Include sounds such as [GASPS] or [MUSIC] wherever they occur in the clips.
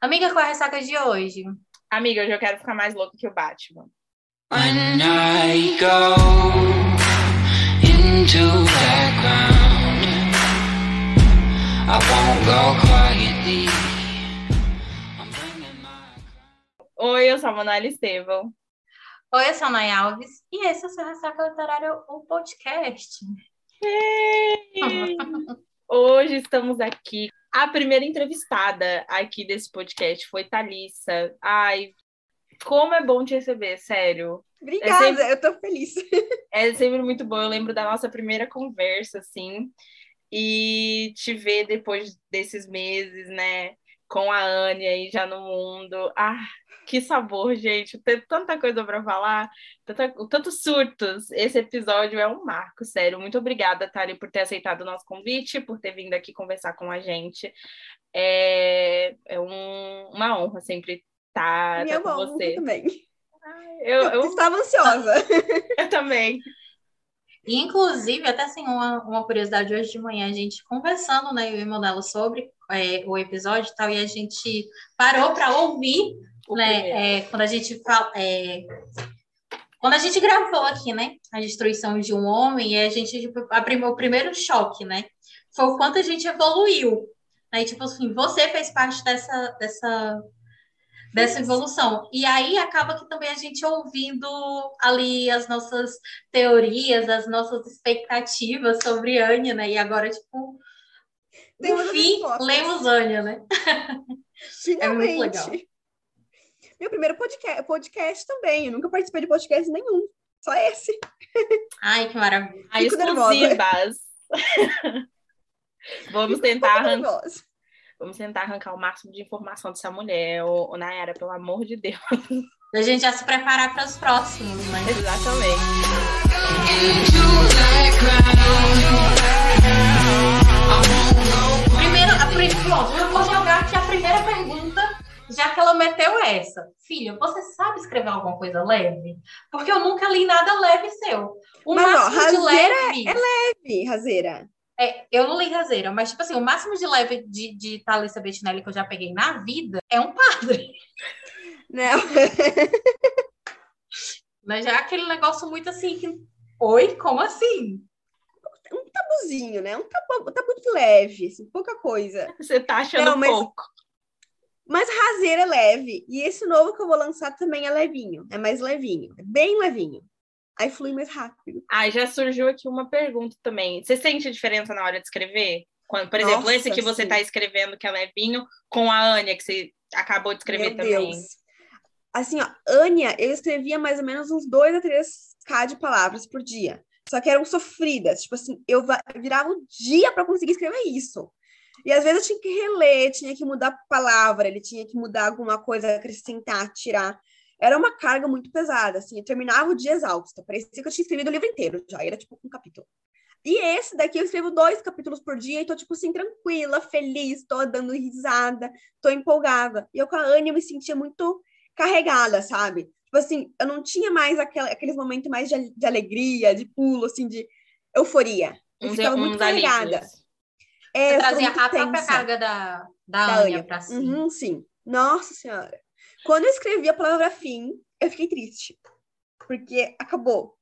Amiga, qual é a ressaca de hoje? Amiga, hoje eu quero ficar mais louco que o Batman. When I go into I won't go quietly. My Oi, eu sou a Manuela Estevão. Oi, eu sou a Nay Alves e esse é o seu Ressaca Literário, o podcast. [LAUGHS] Hoje estamos aqui. A primeira entrevistada aqui desse podcast foi Thalissa. Ai, como é bom te receber, sério. Obrigada, É sempre- eu tô feliz. [LAUGHS] É sempre muito bom. Eu lembro da nossa primeira conversa, assim, e te ver depois desses meses, né, com a Anne aí já no mundo. Ah, que sabor, gente. Tem tanta coisa para falar, tanta, tantos surtos. Esse episódio é um marco, sério. Muito obrigada, Thali, por ter aceitado o nosso convite, por ter vindo aqui conversar com a gente. É, é um- uma honra sempre estar Minha com mão você. também. Eu, Eu, eu, estava ansiosa. [LAUGHS] eu também. E, inclusive, até assim, uma, uma curiosidade hoje de manhã, a gente conversando, né, eu e o Manela, sobre é, o episódio e tal, e a gente parou para ouvir, Né, primeiro. é, quando a gente fala, é, quando a gente gravou aqui, né, a destruição de um homem, e a gente, tipo, a prim- o primeiro choque, né, foi o quanto a gente evoluiu, né, e, tipo assim, você fez parte dessa, dessa, dessa evolução, e aí acaba que também a gente ouvindo ali as nossas teorias, as nossas expectativas sobre Anya, né, e agora, tipo, no fim, lemos Anya, né, [LAUGHS] Finalmente. É legal. Meu primeiro podcast, podcast também. Eu nunca participei de podcast nenhum. Só esse. ai, que maravilha. [LAUGHS] A Fico nervosa. exclusivas. [LAUGHS] Vamos tentar, Tô arran- nervosa. vamos tentar arrancar o máximo de informação dessa mulher, ô, Nayara, pelo amor de Deus. [LAUGHS] A gente já se preparar para os próximos, né? Exatamente. Primeiro, a, pri- pronto, eu vou jogar aqui a primeira pergunta, já que ela meteu essa. Filha, você sabe escrever alguma coisa leve? Porque eu nunca li nada leve seu. O Mas, ó, máximo de raseira leve. Ih, Razeira. É, eu não li Raseira, mas, tipo assim, o máximo de leve de, de Thalissa Bettinelli que eu já peguei na vida é um padre. [LAUGHS] Não. [LAUGHS] Mas já é aquele negócio muito assim que. Oi, como assim? um tabuzinho, né? Um tabu, um tabu muito leve, assim, pouca coisa. Você tá achando Não, mas- pouco. Mas raseira é leve. E esse novo que eu vou lançar também é levinho. É mais levinho. É bem levinho. Aí flui mais rápido. Ah, já surgiu aqui uma pergunta também. Você sente diferença na hora de escrever? Quando, por exemplo, Nossa, esse que você sim. tá escrevendo, que é levinho, com a Ania, que você acabou de escrever Meu também. Deus. Assim, ó, Ania, eu escrevia mais ou menos uns 2 a 3k de palavras por dia. Só que eram sofridas. Tipo assim, eu va- virava o dia para conseguir escrever isso. E às vezes eu tinha que reler, tinha que mudar palavra, ele tinha que mudar alguma coisa, acrescentar, tirar. Era uma carga muito pesada, assim. Eu terminava o dia exausta. Parecia que eu tinha escrevido o livro inteiro já. Era tipo um capítulo. E esse daqui eu escrevo dois capítulos por dia e tô, tipo assim, tranquila, feliz, tô dando risada, tô empolgada. E eu com a Ania eu me sentia muito carregada, sabe? Tipo assim, eu não tinha mais aquela, aqueles momentos mais de, de alegria, de pulo, assim, de euforia. Eu Uns, ficava muito carregada. alívios. É, trazia a própria tensa carga da, da, da Anya Ania. pra si. Uhum, sim. Nossa Senhora. Quando eu escrevi a palavra fim, eu fiquei triste. Porque acabou.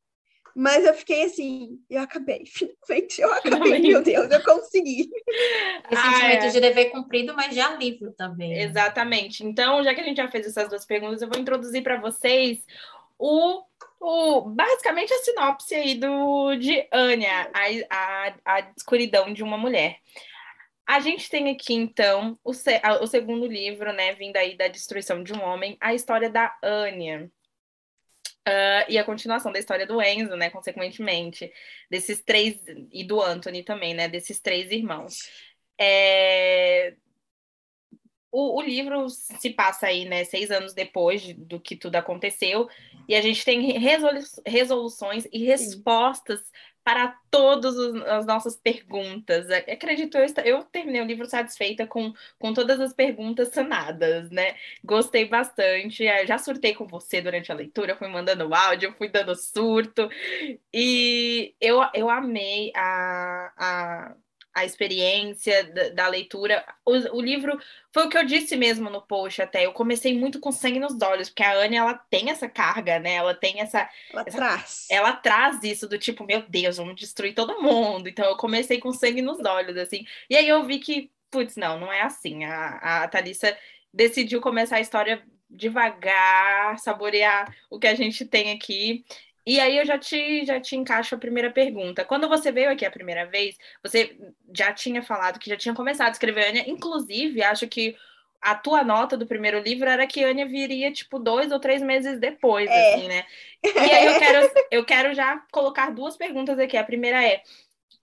Mas eu fiquei assim, eu acabei. [LAUGHS] Finalmente, eu acabei, Finalmente. meu Deus, eu consegui. [LAUGHS] Esse Ah, sentimento é. de dever cumprido, mas de alívio também. Exatamente. Então, já que a gente já fez essas duas perguntas, eu vou introduzir para vocês o, o basicamente a sinopse aí do de Anya, a, a, a escuridão de uma mulher. A gente tem aqui, então, o, se- a- o segundo livro, né, vindo aí da destruição de um homem, a história da Anya. Ah, e a continuação da história do Enzo, né, consequentemente, desses três, e do Anthony também, né, desses três irmãos. É, o, o livro se passa aí, né, seis anos depois de- do que tudo aconteceu, e a gente tem resolu- resoluções e respostas para todas as nossas perguntas. A- Acredito, eu, eu terminei o livro satisfeita com, com todas as perguntas sanadas, né? Gostei bastante. eh, Já surtei com você durante a leitura, fui mandando áudio, fui dando surto. E eu, eu amei a, a, a experiência da, da leitura. O, o, livro foi o que eu disse mesmo no post até. Eu comecei muito com sangue nos olhos, porque a Anne ela tem essa carga, né? Ela tem essa. Ela essa, traz. Ela traz isso do tipo, meu Deus, vamos destruir todo mundo. Então eu comecei com sangue nos olhos, assim. E aí eu vi que, putz, não, não é assim. A, a Thalissa decidiu começar a história devagar, saborear o que a gente tem aqui. E aí eu já te, já te encaixo a primeira pergunta. Quando você veio aqui a primeira vez, você já tinha falado que já tinha começado a escrever Anya. Inclusive, acho que a tua nota do primeiro livro era que Anya viria, tipo, dois ou três meses depois, É. assim, né? E aí eu [LAUGHS] quero, eu quero já colocar duas perguntas aqui. A primeira é,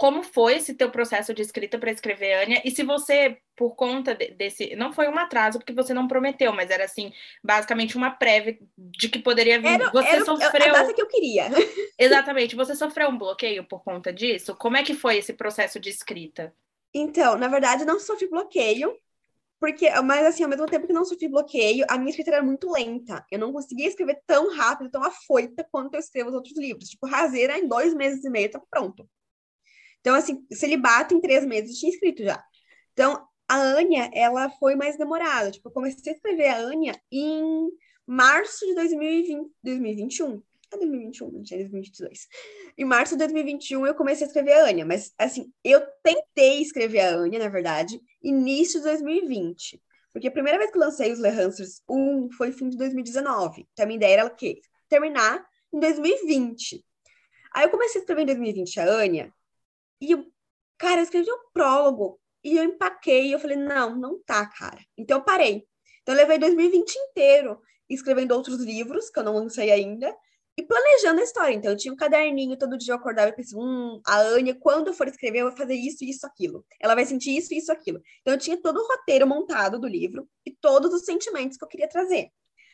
como foi esse teu processo de escrita para escrever Anya? E se você, por conta de- desse... Não foi um atraso, porque você não prometeu, mas era, assim, basicamente uma prévia de que poderia vir. Era, você era sofreu... a data que eu queria. [LAUGHS] Exatamente. Você sofreu um bloqueio por conta disso? Como é que foi esse processo de escrita? Então, na verdade, não sofri bloqueio, porque, mas assim, ao mesmo tempo que não sofri bloqueio, a minha escrita era muito lenta. Eu não conseguia escrever tão rápido, tão afoita quanto eu escrevo os outros livros. Tipo, Razeira, em dois meses e meio, tá pronto. Então, assim, celibato em três meses tinha escrito já. Então, a Anya, ela foi mais demorada. Tipo, eu comecei a escrever a Anya em março de 2020, 2021. É 2021, não tinha 2022. Em março de 2021 eu comecei a escrever a Anya, mas assim, eu tentei escrever a Anya, na verdade, início de 2020. Porque a primeira vez que lancei os Le Hansers 1 foi fim de 2019. Então a minha ideia era o quê? Terminar em 2020. Aí eu comecei a escrever em 2020 a Anya, e eu, cara, eu escrevi um prólogo e eu empaquei, e eu falei, não, não tá, cara. Então eu parei. Então eu levei 2020 inteiro escrevendo outros livros que eu não lancei ainda e planejando a história. Então, eu tinha um caderninho, todo dia eu acordava e pensava, hum, a Anya, quando eu for escrever, eu vou fazer isso, isso, aquilo. Ela vai sentir isso, isso, aquilo. Então, eu tinha todo o roteiro montado do livro e todos os sentimentos que eu queria trazer.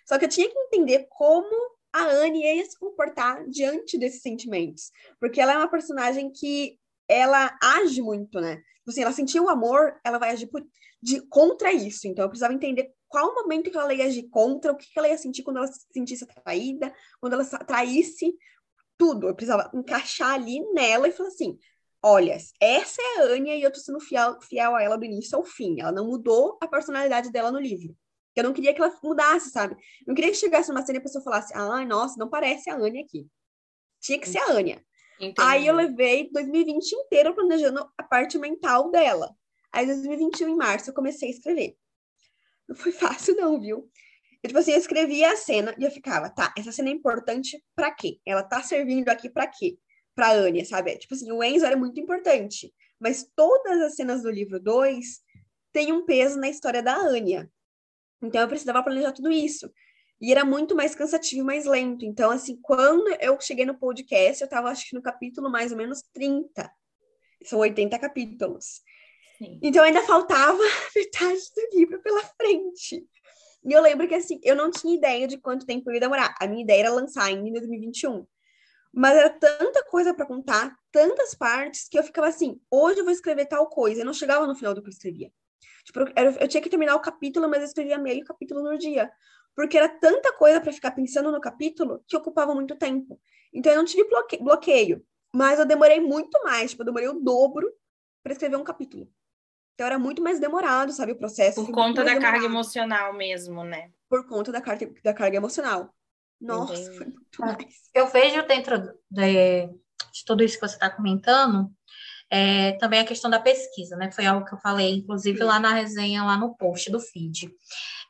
Só que eu tinha que entender como a Anne ia se comportar diante desses sentimentos. Porque ela é uma personagem que ela age muito, né? Tipo Assim, ela sentiu o amor, ela vai agir por, de, contra isso. Então, eu precisava entender qual o momento que ela ia agir contra, o que, que ela ia sentir quando ela se sentisse atraída, quando ela traísse, tudo. Eu precisava encaixar ali nela e falar assim: olha, essa é a Anya e eu tô sendo fiel, fiel a ela do início ao fim. Ela não mudou a personalidade dela no livro. Eu não queria que ela mudasse, sabe? Eu não queria que chegasse numa cena e a pessoa falasse: ah, nossa, não parece a Anya aqui. Tinha que ser a Anya. Aí eu levei 2020 inteiro planejando a parte mental dela. Aí, 2021, em março, eu comecei a escrever. Não foi [LAUGHS] fácil, não, viu? Eu, tipo assim, eu escrevia a cena e eu ficava, tá, essa cena é importante pra quê? Ela tá servindo aqui pra quê? Pra Anya, sabe? Tipo assim, o Enzo era muito importante, mas todas as cenas do livro 2 têm um peso na história da Anya. Então eu precisava planejar tudo isso. E era muito mais cansativo e mais lento. Então, assim, quando eu cheguei no podcast, eu tava, acho que no capítulo mais ou menos 30. São 80 capítulos. Sim. Então ainda faltava [LAUGHS] metade do livro pela frente. E eu lembro que assim, eu não tinha ideia de quanto tempo ia demorar. A minha ideia era lançar ainda em 2021. Mas era tanta coisa para contar, tantas partes, que eu ficava assim, hoje eu vou escrever tal coisa. Eu não chegava no final do que eu escrevia. Tipo, eu, eu tinha que terminar o capítulo, mas eu escrevia meio capítulo no dia. Porque era tanta coisa para ficar pensando no capítulo que ocupava muito tempo. Então eu não tive bloque- bloqueio. Mas eu demorei muito mais, tipo, eu demorei o dobro para escrever um capítulo. Então era muito mais demorado, sabe, o processo. Por conta da carga demorado emocional mesmo, né? Por conta da carga, da carga emocional. Nossa, Entendi. foi muito Ah. mais. Eu vejo dentro de, de tudo isso que você está comentando, é, também a questão da pesquisa, né? Foi algo que eu falei, inclusive, lá na resenha, lá no post do feed.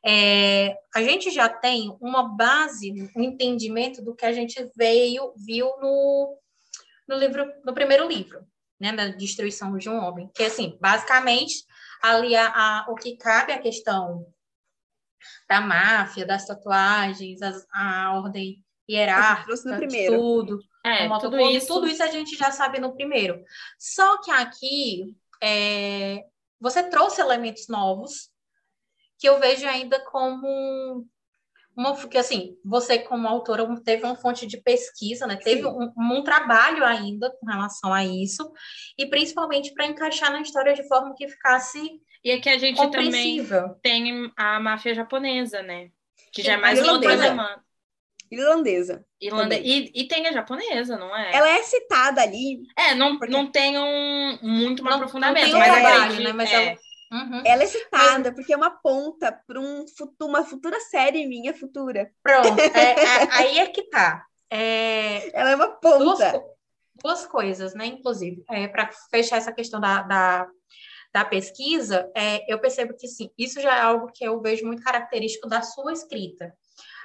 É, a gente já tem uma base, um entendimento do que a gente veio, viu no, no livro, no primeiro livro, né? Da destruição de um homem. Que, assim, basicamente, ali a, a- o que cabe à questão da máfia, das tatuagens, as- a ordem hierárquica, tudo, É, o tudo motoclube, isso. tudo isso a gente já sabe no primeiro. Só que aqui é, você trouxe elementos novos que eu vejo ainda como uma, que assim, você como autora teve uma fonte de pesquisa, né? Teve um, um trabalho ainda com relação a isso e principalmente para encaixar na história de forma que ficasse E aqui a gente também tem a máfia japonesa, né? Que já é mais a um outro irlandesa. Irlanda... E, e tem a japonesa, não é? Ela é citada ali, É, não, Porque- não tem um muito um Não- aprofundamento, não tem um mas trabalho, a gente- né? Mas é, ela- Uhum. ela é citada porque é uma ponta para um, futu- uma futura série minha futura. Pronto, é- é- [LAUGHS] aí é que tá. É, Ela é uma duas, ponta. co- duas coisas, né? Inclusive, para fechar essa questão da, da, da pesquisa, é, eu percebo que sim, isso já é algo que eu vejo muito característico da sua escrita.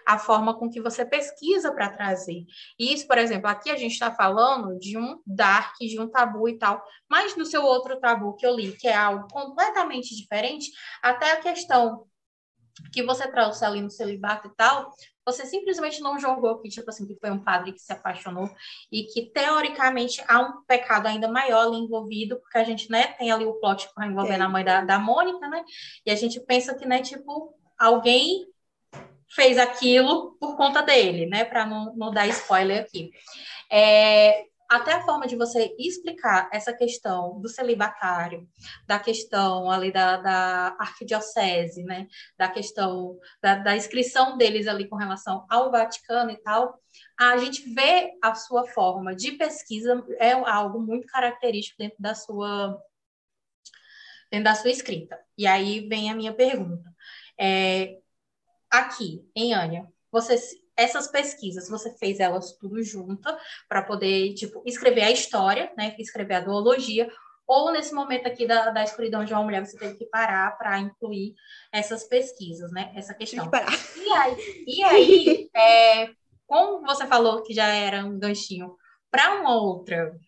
A forma com que você pesquisa para trazer. Isso, por exemplo, aqui a gente está falando de um dark, de um tabu e tal, mas no seu outro tabu que eu li, que é algo completamente diferente, até a questão que você trouxe ali no celibato e tal, você simplesmente não jogou que, tipo assim, que foi um padre que se apaixonou e que, teoricamente, há um pecado ainda maior ali envolvido, porque a gente, né, tem ali o plot envolvendo Tem. a mãe da, da Mônica, né, e a gente pensa que, né, tipo, alguém fez aquilo por conta dele, né, para não, não dar spoiler aqui. É, até a forma de você explicar essa questão do celibatário, da questão ali da, da arquidiocese, né, da questão da, da inscrição deles ali com relação ao Vaticano e tal, a gente vê a sua forma de pesquisa é algo muito característico dentro da sua dentro da sua escrita. E aí vem a minha pergunta. É, aqui, em Ania, você essas pesquisas, você fez elas tudo junta para poder, tipo, escrever a história, né, escrever a duologia, ou nesse momento aqui da, da escuridão de uma mulher, você teve que parar para incluir essas pesquisas, né, essa questão. E aí, e aí [LAUGHS] é, como você falou que já era um ganchinho para uma outra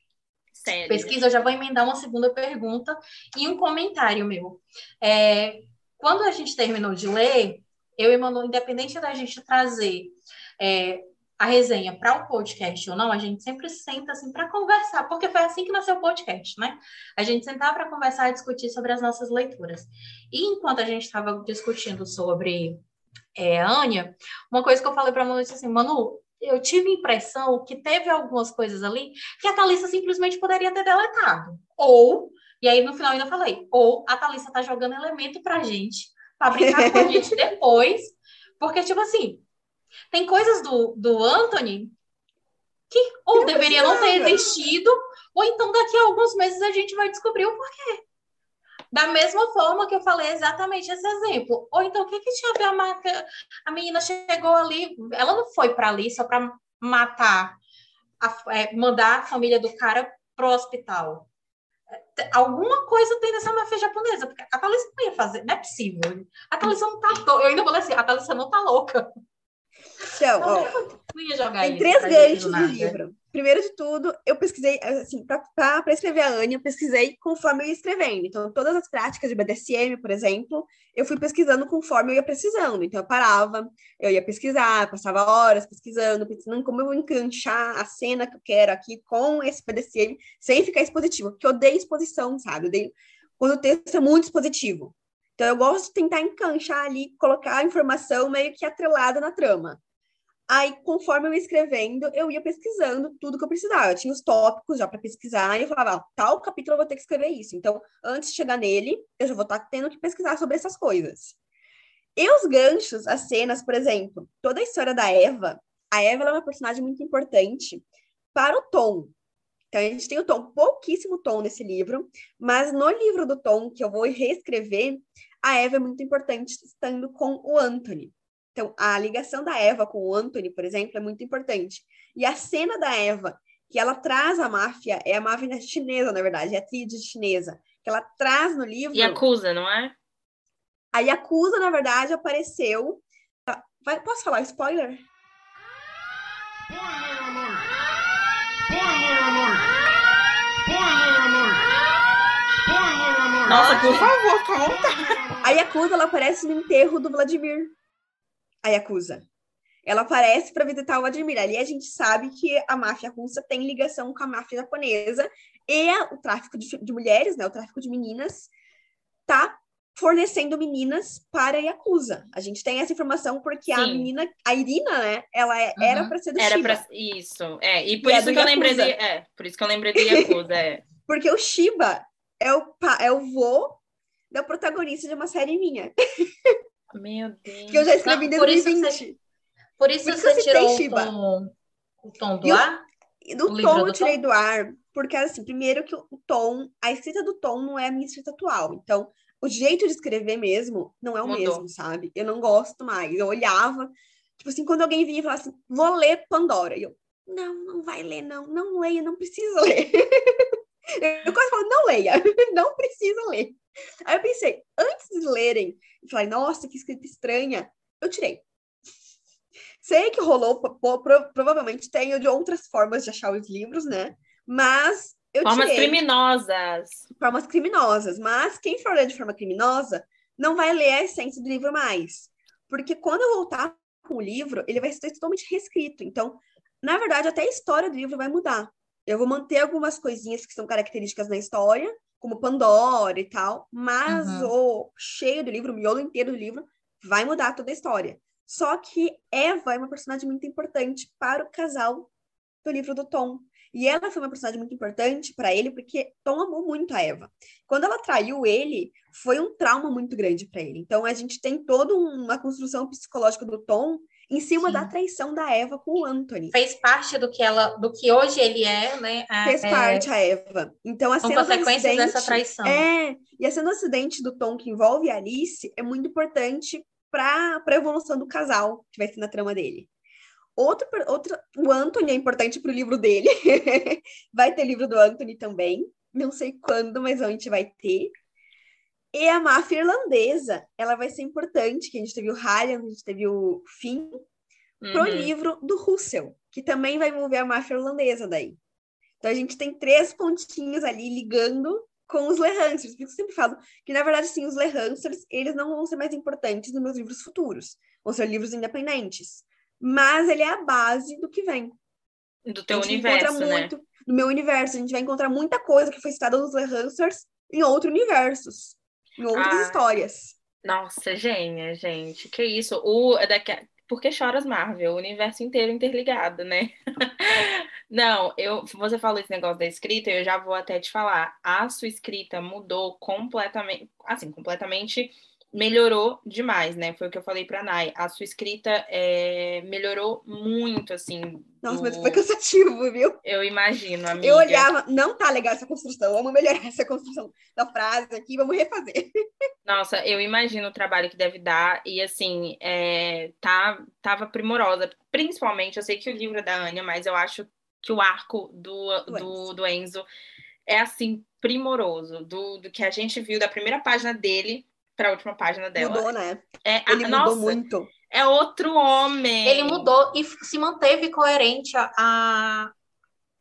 sério. pesquisa, eu já vou emendar uma segunda pergunta e um comentário meu. É, quando a gente terminou de ler, eu e Manu, independente da gente trazer é, a resenha para o podcast ou não, a gente sempre senta assim para conversar, porque foi assim que nasceu o podcast, né? A gente sentava para conversar e discutir sobre as nossas leituras. E enquanto a gente estava discutindo sobre é, Anya, uma coisa que eu falei para a Manu, disse assim, Manu, eu tive a impressão que teve algumas coisas ali que a Thalissa simplesmente poderia ter deletado. Ou, e aí no final ainda falei, ou a Thalissa tá jogando elemento pra gente, pra brincar com a [LAUGHS] gente depois, porque, tipo assim, tem coisas do, do Anthony que ou não deveria não ter existido, ou então daqui a alguns meses a gente vai descobrir o porquê. Da mesma forma que eu falei exatamente esse exemplo. Ou então, o que que tinha a ver a marca? A menina chegou ali, ela não foi para ali só para matar, a- é, mandar a família do cara pro hospital. Alguma coisa tem nessa máfia japonesa, porque a Thalissa não ia fazer, não é possível. A Thalissa não tá louca. Eu ainda falei assim, a Thalissa não tá louca. Então, ó, Não ia jogar Tem isso três ganchos no livro. Primeiro de tudo, eu pesquisei, assim, para escrever a Anya, eu pesquisei conforme eu ia escrevendo. Então, todas as práticas de BDSM, por exemplo, eu fui pesquisando conforme eu ia precisando. Então, eu parava, eu ia pesquisar, passava horas pesquisando, pensando como eu vou enganchar a cena que eu quero aqui com esse BDSM, sem ficar expositivo, porque eu odeio exposição, sabe? Eu odeio quando o texto é muito expositivo. Então, eu gosto de tentar enganchar ali, colocar a informação meio que atrelada na trama. Aí, conforme eu ia escrevendo, eu ia pesquisando tudo que eu precisava. Eu tinha os tópicos já para pesquisar, e eu falava, ah, tal capítulo eu vou ter que escrever isso. Então, antes de chegar nele, eu já vou estar tendo que pesquisar sobre essas coisas. E os ganchos, as cenas, por exemplo, toda a história da Eva, a Eva é uma personagem muito importante para o Tom. Então, a gente tem o Tom, pouquíssimo Tom nesse livro, mas no livro do Tom, que eu vou reescrever, a Eva é muito importante estando com o Anthony. Então, a ligação da Eva com o Anthony, por exemplo, é muito importante. E a cena da Eva, que ela traz a máfia, é a máfia chinesa, na verdade, é a tríade chinesa, que ela traz no livro. E acusa, não é? A Yakuza, na verdade, apareceu. Vai- posso falar spoiler? Spoiler alert! Spoiler alert! Spoiler alert! Spoiler alert! Nossa, por favor, conta. A Yakuza, ela aparece no enterro do Vladimir. A Yakuza. Ela aparece para visitar o Vladimir. Ali a gente sabe que a máfia russa tem ligação com a máfia japonesa e a- o tráfico de, de mulheres, né, o tráfico de meninas, tá fornecendo meninas para a Yakuza. A gente tem essa informação porque a Sim. menina, a Irina, né, ela é- era Uhum. para ser do Era Shiba. pra... Isso, é. E por E é isso do que eu lembrei de... Yakuza. É, por isso que eu lembrei do Yakuza, é. [LAUGHS] Porque o Shiba é o, pa- é o vô da protagonista de uma série minha, [LAUGHS] Meu Deus. que eu já escrevi em Não, por isso que 2020. Por isso Por isso você eu tirou o Shiba. tom, o tom do E o- ar? Do O tom do eu tirei Tom? do ar, porque assim, primeiro que o o tom, a escrita do tom não é a minha escrita atual. Então, o jeito de escrever mesmo não é o Mudou. mesmo, sabe? Eu não gosto mais. Eu olhava, tipo assim, quando alguém vinha e falava assim, vou ler Pandora. E eu, não, não vai ler, não, não leia, não precisa ler. [LAUGHS] eu quase falo, não leia, [LAUGHS] não precisa ler. Aí eu pensei, antes de lerem, eu falei, nossa, que escrita estranha, eu tirei. Sei que rolou, provavelmente tenho de outras formas de achar os livros, né? Mas eu Formas tirei criminosas. formas criminosas. Mas quem for ler de forma criminosa não vai ler a essência do livro mais. Porque quando eu voltar com o livro, ele vai ser totalmente reescrito. Então, na verdade, até a história do livro vai mudar. Eu vou manter algumas coisinhas que são características na história, como Pandora e tal, mas Uhum. o cheio do livro, o miolo inteiro do livro, vai mudar toda a história. Só que Eva é uma personagem muito importante para o casal do livro do Tom. E ela foi uma personagem muito importante para ele porque Tom amou muito a Eva. Quando ela traiu ele, foi um trauma muito grande para ele. Então a gente tem toda uma construção psicológica do Tom em cima Sim. da traição da Eva com o Anthony. Fez parte do que ela, do que hoje ele é, né? A- Fez é, parte a Eva. Então a cena do consequências dessa traição. É, e a cena do acidente do Tom que envolve a Alice é muito importante para a evolução do casal que vai ser na trama dele. Outro, outro, o Anthony é importante para o livro dele. [LAUGHS] vai ter livro do Anthony também. Não sei quando, mas a gente vai ter. E a máfia irlandesa, ela vai ser importante, que a gente teve o Ryan, a gente teve o Finn, pro Uhum. livro do Russell, que também vai envolver a máfia irlandesa daí. Então a gente tem três pontinhos ali ligando com os Lehansers. Por isso eu sempre falo que, na verdade, sim, os Lehansers, eles não vão ser mais importantes nos meus livros futuros. Vão ser livros independentes. Mas ele é a base do que vem. Do A teu gente universo, encontra né? muito no meu universo. A gente vai encontrar muita coisa que foi citada nos Lehansers em outros universos, em outras Ah. histórias. Nossa, gênia, gente. Que isso? O, é daqui a- Por que choras, Marvel? O universo inteiro interligado, né? [LAUGHS] Não, eu, você falou esse negócio da escrita, eu já vou até te falar. A sua escrita mudou completamente, assim, completamente melhorou demais, né? Foi o que eu falei pra Nai. A sua escrita é, melhorou muito, assim. Nossa, do- mas foi cansativo, viu? Eu imagino, amiga. Eu olhava, não tá legal essa construção, vamos melhorar essa construção da frase aqui, vamos refazer. Nossa, eu imagino o trabalho que deve dar e assim, é, tá, tava primorosa. Principalmente, eu sei que o livro é da Anya, mas eu acho que o arco do, Do do, Enzo. do Enzo é assim, primoroso. Do, do que a gente viu da primeira página dele para a última página dela. Mudou, né? É, a- Ele mudou nossa, muito. é outro homem. Ele mudou e se manteve coerente a, a,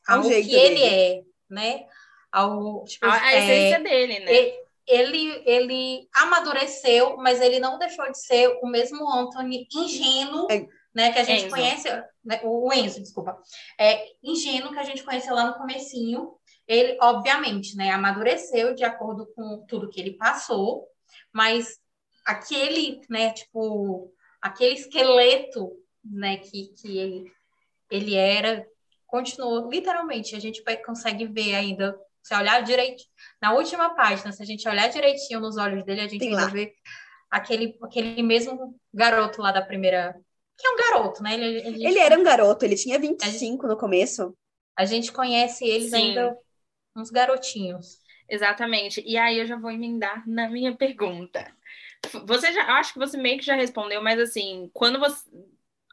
Ao ao jeito que ele dele. é, né? Ao, tipo, A, a é, essência dele, né? e- ele, ele amadureceu, mas ele não deixou de ser o mesmo Anthony ingênuo, É. né? Que a gente Enzo. conhece, né, o o Enzo, desculpa. É, ingênuo que a gente conheceu lá no comecinho. Ele, obviamente, né, amadureceu de acordo com tudo que ele passou, mas aquele, né, tipo, aquele esqueleto, né, que, que ele, ele era, continuou, literalmente, a gente vai- consegue ver ainda, se olhar direito, na última página, se a gente olhar direitinho nos olhos dele, a gente lá. vê aquele, aquele mesmo garoto lá da primeira, que é um garoto, né? Ele, ele- Ele era um garoto, ele tinha 25 no começo. A gente conhece eles Sim. ainda uns garotinhos. Exatamente. E aí eu já vou emendar na minha pergunta. Você já, acho que você meio que já respondeu, mas assim, quando você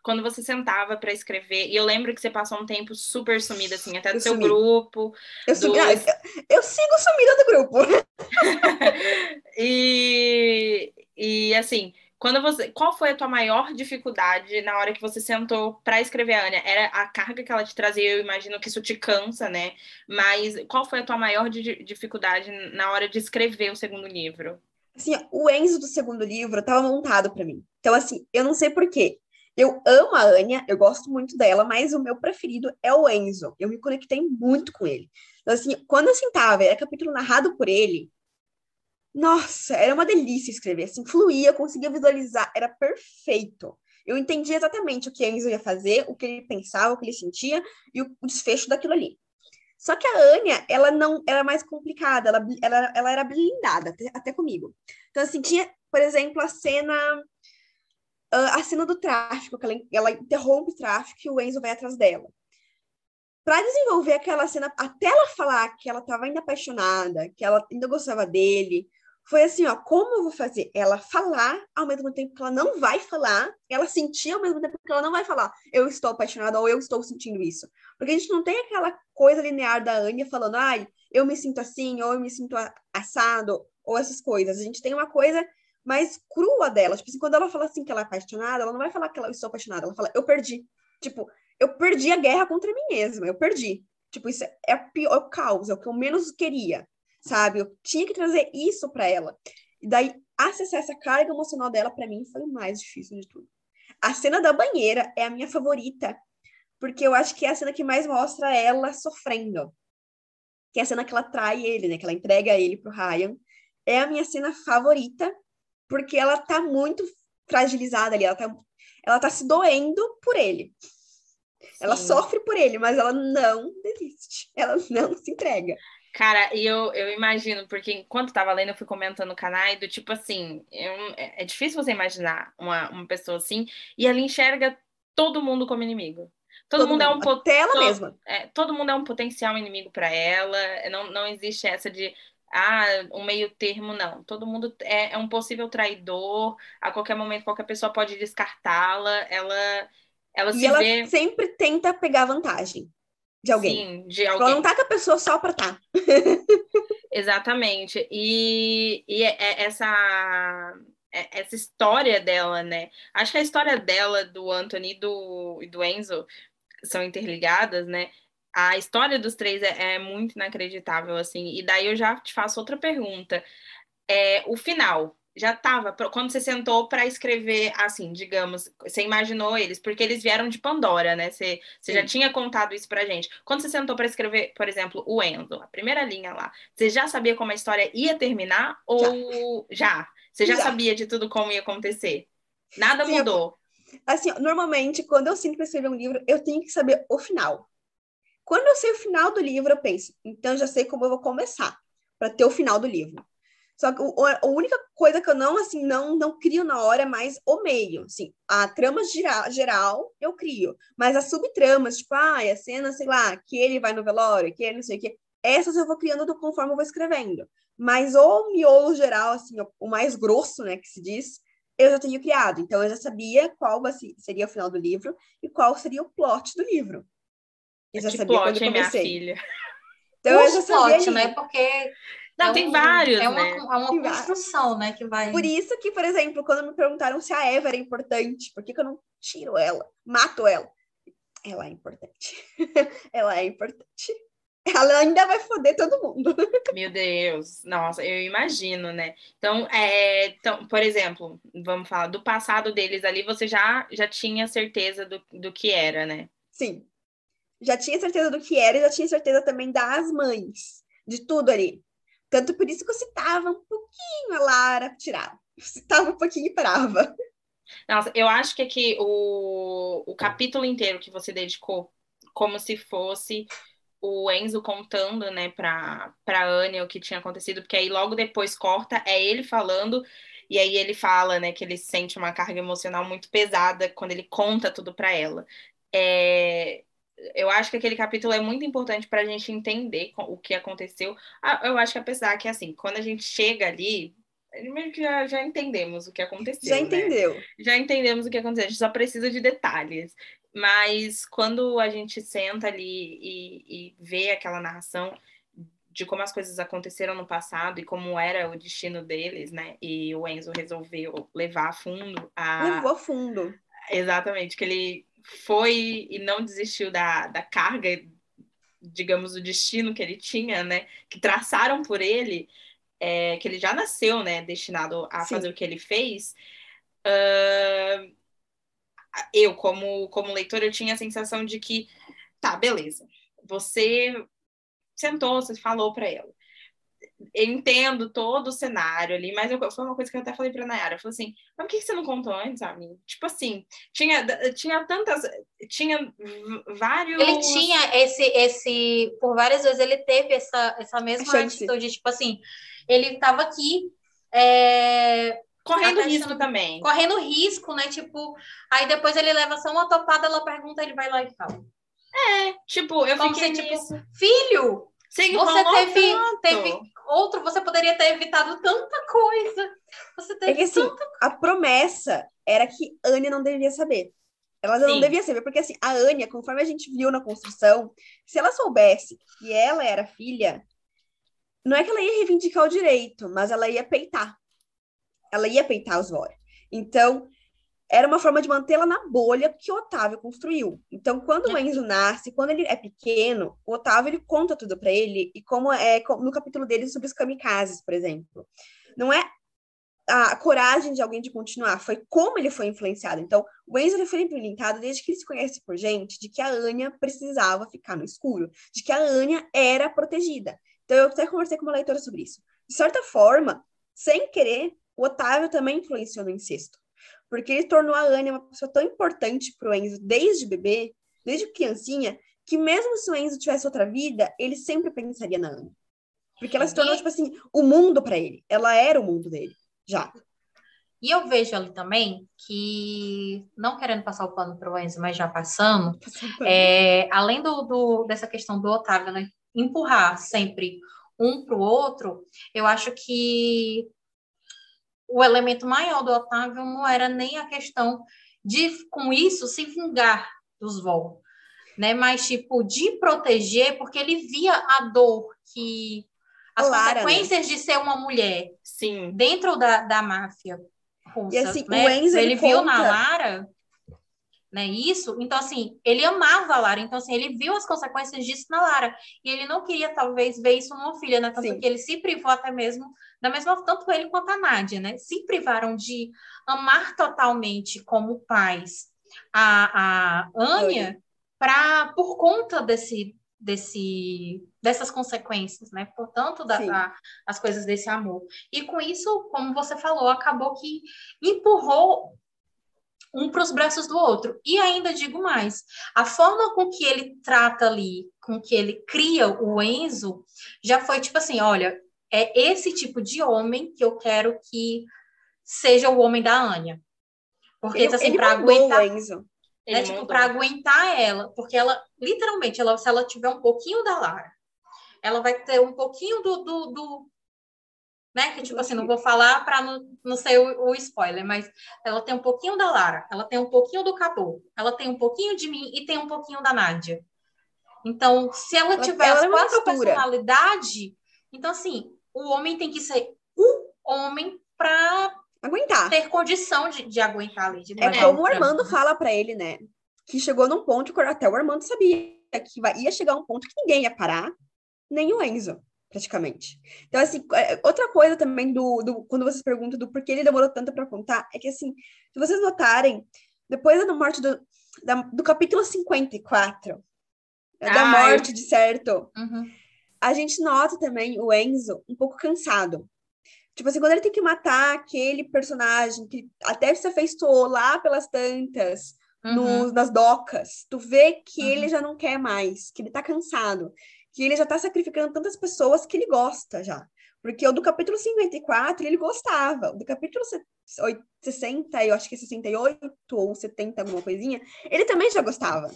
quando você sentava para escrever, e eu lembro que você passou um tempo super sumida assim, até do Eu seu sumi. grupo, Eu, sumi- Dois. ah, eu, eu sigo sumida do grupo. [LAUGHS] E, e assim, quando você, qual foi a tua maior dificuldade na hora que você sentou para escrever a Anya? Era a carga que ela te trazia, eu imagino que isso te cansa, né? Mas qual foi a tua maior di- dificuldade na hora de escrever o segundo livro? Assim, o Enzo do segundo livro estava montado para mim. Então, assim, eu não sei por quê. Eu amo a Anya, eu gosto muito dela, mas o meu preferido é o Enzo. Eu me conectei muito com ele. Então, assim, quando eu sentava, era capítulo narrado por ele, nossa, era uma delícia escrever. Assim, fluía, eu conseguia visualizar, era perfeito. Eu entendi exatamente o que Enzo ia fazer, o que ele pensava, o que ele sentia e o desfecho daquilo ali. Só que a Anya, ela não era mais complicada, ela, ela, ela era blindada, até, até comigo. Então, assim, tinha, por exemplo, a cena ah, a cena do tráfico, que ela, ela interrompe o tráfico e o Enzo vai atrás dela. Pra desenvolver aquela cena, até ela falar que ela tava ainda apaixonada, que ela ainda gostava dele, foi assim, ó, como eu vou fazer? Ela falar ao mesmo tempo que ela não vai falar, ela sentir ao mesmo tempo que ela não vai falar, eu estou apaixonada ou eu estou sentindo isso. Porque a gente não tem aquela coisa linear da Anya falando, ai, eu me sinto assim, ou eu me sinto a- assado, ou essas coisas. A gente tem uma coisa mais crua dela. Tipo assim, quando ela fala assim que ela é apaixonada, ela não vai falar que ela eu estou apaixonada, ela fala, eu perdi. Tipo, eu perdi a guerra contra mim mesma, eu perdi. Tipo, isso é o pior, é o caos, é o que eu menos queria, sabe? Eu tinha que trazer isso pra ela. E daí, acessar essa carga emocional dela, pra mim, foi o mais difícil de tudo. A cena da banheira é a minha favorita, porque eu acho que é a cena que mais mostra ela sofrendo. Que é a cena que ela trai ele, né? Que ela entrega ele pro Ryan. É a minha cena favorita, porque ela tá muito fragilizada ali, ela tá, ela tá se doendo por ele. Ela Sim. sofre por ele, mas ela não desiste. Ela não se entrega. Cara, e eu, eu imagino, porque enquanto tava lendo, eu fui comentando no canal, do tipo assim, eu- é é difícil você imaginar uma, uma pessoa assim, e ela enxerga todo mundo como inimigo. Todo, mundo, é um pot- Até ela to- mesma. é, todo mundo é um potencial inimigo pra ela. Não, não existe essa de ah, um meio termo, não. Todo mundo é, é um possível traidor. A qualquer momento, qualquer pessoa pode descartá-la. Ela, ela E se ela vê, sempre tenta pegar vantagem de alguém. sim, de Ela alguém. não tá com a pessoa só pra tá. [LAUGHS] Exatamente. E, e é- é essa, é- essa história dela, né? Acho que a história dela, do Anthony e do, e do Enzo, são interligadas, né? A história dos três é, é muito inacreditável, assim. E daí eu já te faço outra pergunta. É, o final, já tava, pro- quando você sentou para escrever, assim, digamos, você imaginou eles, porque eles vieram de Pandora, né? Você, você já tinha contado isso pra gente. Quando você sentou para escrever, por exemplo, o Enzo, a primeira linha lá, você já sabia como a história ia terminar? Ou já? Você já, Já. sabia de tudo como ia acontecer? Nada Sim, eu- mudou. Assim, normalmente, quando eu sinto pra escrever um livro, eu tenho que saber o final. Quando eu sei o final do livro, eu penso, então já sei como eu vou começar, para ter o final do livro. Só que o- a única coisa que eu não, assim, não, não crio na hora é mais o meio. Assim, a trama gira- geral eu crio, mas as subtramas, tipo, ah, a cena, sei lá, que ele vai no velório, que ele não sei o quê, essas eu vou criando do- conforme eu vou escrevendo. Mas o miolo geral, assim, o- mais grosso, né, que se diz, eu já tenho criado. Então, eu já sabia qual seria o final do livro e qual seria o plot do livro. Eu já que sabia quando plot, eu hein, minha comecei. filha? Então, eu Os já sabia plot, ali. né? Porque Não, é tem um- vários, é uma, né? é uma construção, né? Que vai. Por isso que, por exemplo, quando me perguntaram se a Eva era importante, por que, que eu não tiro ela, mato ela? Ela é importante. [LAUGHS] ela é importante. Ela ainda vai foder todo mundo. [LAUGHS] Meu Deus, nossa, eu imagino, né? Então, é, então, por exemplo, vamos falar do passado deles ali, você já, já tinha certeza do, do que era, né? Sim. Já tinha certeza do que era e já tinha certeza também das mães, de tudo ali. Tanto por isso que eu citava um pouquinho a Lara, tirava. Eu citava um pouquinho e parava. Nossa, eu acho que aqui o, o capítulo inteiro que você dedicou, como se fosse o Enzo contando, né, pra, pra Anya o que tinha acontecido, porque aí logo depois corta, é ele falando, e aí ele fala, né, que ele sente uma carga emocional muito pesada quando ele conta tudo pra ela. É, eu acho que aquele capítulo é muito importante pra gente entender o que aconteceu. Ah, Eu acho que apesar que, assim, quando a gente chega ali, meio que já, já entendemos o que aconteceu, Já né? entendeu? já entendemos o que aconteceu, a gente só precisa de detalhes. Mas quando a gente senta ali e, e vê aquela narração de como as coisas aconteceram no passado e como era o destino deles, né? E o Enzo resolveu levar a fundo a. Levou a fundo. Exatamente, que ele foi e não desistiu da, da carga, digamos, do destino que ele tinha, né? Que traçaram por ele, é, que ele já nasceu, né? Destinado a Sim. fazer o que ele fez. Ah, eu, como, como leitor, eu tinha a sensação de que, tá, beleza, você sentou, você falou para ela. Eu entendo todo o cenário ali, mas eu- foi uma coisa que eu até falei pra Nayara. Eu falei assim, mas por que você não contou antes, amigo? Tipo assim, tinha, tinha tantas. Tinha vários. Ele tinha esse, esse, por várias vezes ele teve essa, essa mesma atitude, tipo assim, ele estava aqui é, Correndo risco também. correndo risco, né? Tipo, aí depois ele leva só uma topada, ela pergunta, ele vai lá e fala. Tipo, eu Como fiquei se, tipo, nisso. Filho, Você você teve, tanto. teve outro, você poderia ter evitado tanta coisa. Você É teve que assim, a promessa era que Anya não deveria saber. Ela não Sim. devia saber, porque assim, a Anya, conforme a gente viu na construção, se ela soubesse que ela era filha, não é que ela ia reivindicar o direito, mas ela ia peitar. Ela ia peitar os Vora. Então, era uma forma de mantê-la na bolha que o Otávio construiu. Então, quando o Enzo nasce, quando ele é pequeno, o Otávio ele conta tudo pra ele, e como é no capítulo dele sobre os kamikazes, por exemplo. Não é a coragem de alguém de continuar, foi como ele foi influenciado. Então, o Enzo ele foi implementado desde que ele se conhece por gente, de que a Anya precisava ficar no escuro, de que a Anya era protegida. Então, eu até conversei com uma leitora sobre isso. De certa forma, sem querer, o Otávio também influenciou no incesto. Porque ele tornou a Anya uma pessoa tão importante pro Enzo desde bebê, desde criancinha, que mesmo se o Enzo tivesse outra vida, ele sempre pensaria na Anya. Porque ela se tornou, E- tipo assim, o mundo para ele. Ela era o mundo dele, já. E eu vejo ali também que, não querendo passar o pano para o Enzo, mas já passando, é, além do, do- dessa questão do Otávio, né, empurrar sempre um para o outro, eu acho que o elemento maior do Otávio não era nem a questão de, com isso, se vingar dos Vol, né? Mas, tipo, de proteger, porque ele via a dor que... As Lara, né? consequências de ser uma mulher Sim. dentro da, da máfia russa, E, assim, né? o Enzo, ele, ele viu conta- na Lara, né, isso, então assim, ele amava a Lara, então assim, ele viu as consequências disso na Lara, e ele não queria talvez ver isso numa filha, né, tanto Sim. que ele se privou até mesmo, da mesma, tanto ele quanto a Nádia, né, se privaram de amar totalmente como pais a, a Anya, pra, por conta desse, desse, dessas consequências, né, portanto, da- as coisas desse amor. E com isso, como você falou, acabou que empurrou um para os braços do outro. E ainda digo mais, a forma com que ele trata ali, com que ele cria o Enzo, já foi tipo assim, olha, é esse tipo de homem que eu quero que seja o homem da Anya. Porque, Ele, assim, para aguentar o Enzo. Ele né? Tipo, para aguentar ela, porque ela, literalmente, ela, se ela tiver um pouquinho da Lara, ela vai ter um pouquinho do. do, do- né? Que, tipo assim, não vou falar para não, não ser o, o spoiler, mas ela tem um pouquinho da Lara, ela tem um pouquinho do Cabo, ela tem um pouquinho de mim e tem um pouquinho da Nádia. Então, se ela, Ela- tiver ela as é uma quatro mistura. personalidades, então, assim, o homem tem que ser o homem para Aguentar. ter condição de, de aguentar ali. De É como o. Armando fala pra ele, né? Que chegou num ponto que até o Armando sabia que ia chegar um ponto que ninguém ia parar, nem o Enzo, praticamente. Então, assim, é, outra coisa também do, do quando vocês perguntam do porquê ele demorou tanto pra contar, é que, assim, se vocês notarem, depois da morte do, da- do capítulo 54, da Ah, morte de certo, Uhum. a gente nota também o Enzo um pouco cansado. Tipo assim, quando ele tem que matar aquele personagem que até se afeiçoou lá pelas tantas, Uhum. no- nas docas, tu vê que Uhum. ele já não quer mais, que ele tá cansado, que ele já tá sacrificando tantas pessoas que ele gosta já. Porque o do capítulo 54 ele gostava, o do capítulo se- oit- 60, eu acho que é 68 ou 70, alguma coisinha, ele também já gostava.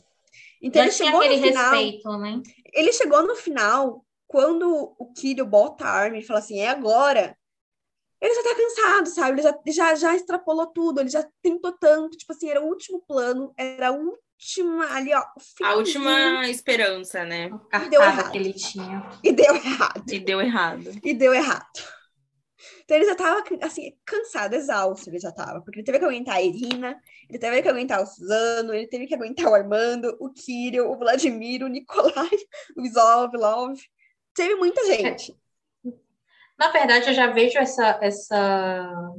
Então ele chegou no final, respeito, né? ele chegou no final, quando o Kirio bota a arma e fala assim, é agora, ele já tá cansado, sabe? Ele já, já, já extrapolou tudo, ele já tentou tanto, tipo assim, era o último plano, era a última, ali, ó, A última esperança, né? A deu errado. que ele tinha. E deu errado, E deu errado. e deu errado. Então ele já tava, assim, cansado, exausto ele já tava, porque ele teve que aguentar a Irina, ele teve que aguentar o Suzano, ele teve que aguentar o Armando, o Kirio, o Vladimir, o Nikolai, [LAUGHS] o Isolov, Love. Teve muita gente. Na verdade, eu já vejo essa, essa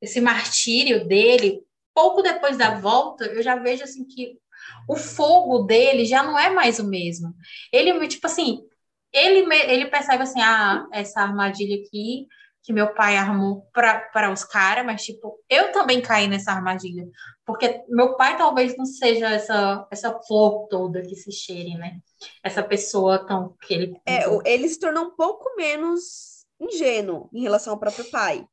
esse martírio dele pouco depois da volta. Eu já vejo assim que o fogo dele já não é mais o mesmo. Ele tipo assim, ele ele percebe assim, ah, essa armadilha aqui que meu pai armou para os caras, mas tipo, eu também caí nessa armadilha, porque meu pai talvez não seja essa essa flor toda que se cheire, né? Essa pessoa tão que ele É, ele se tornou um pouco menos ingênuo em relação ao próprio pai.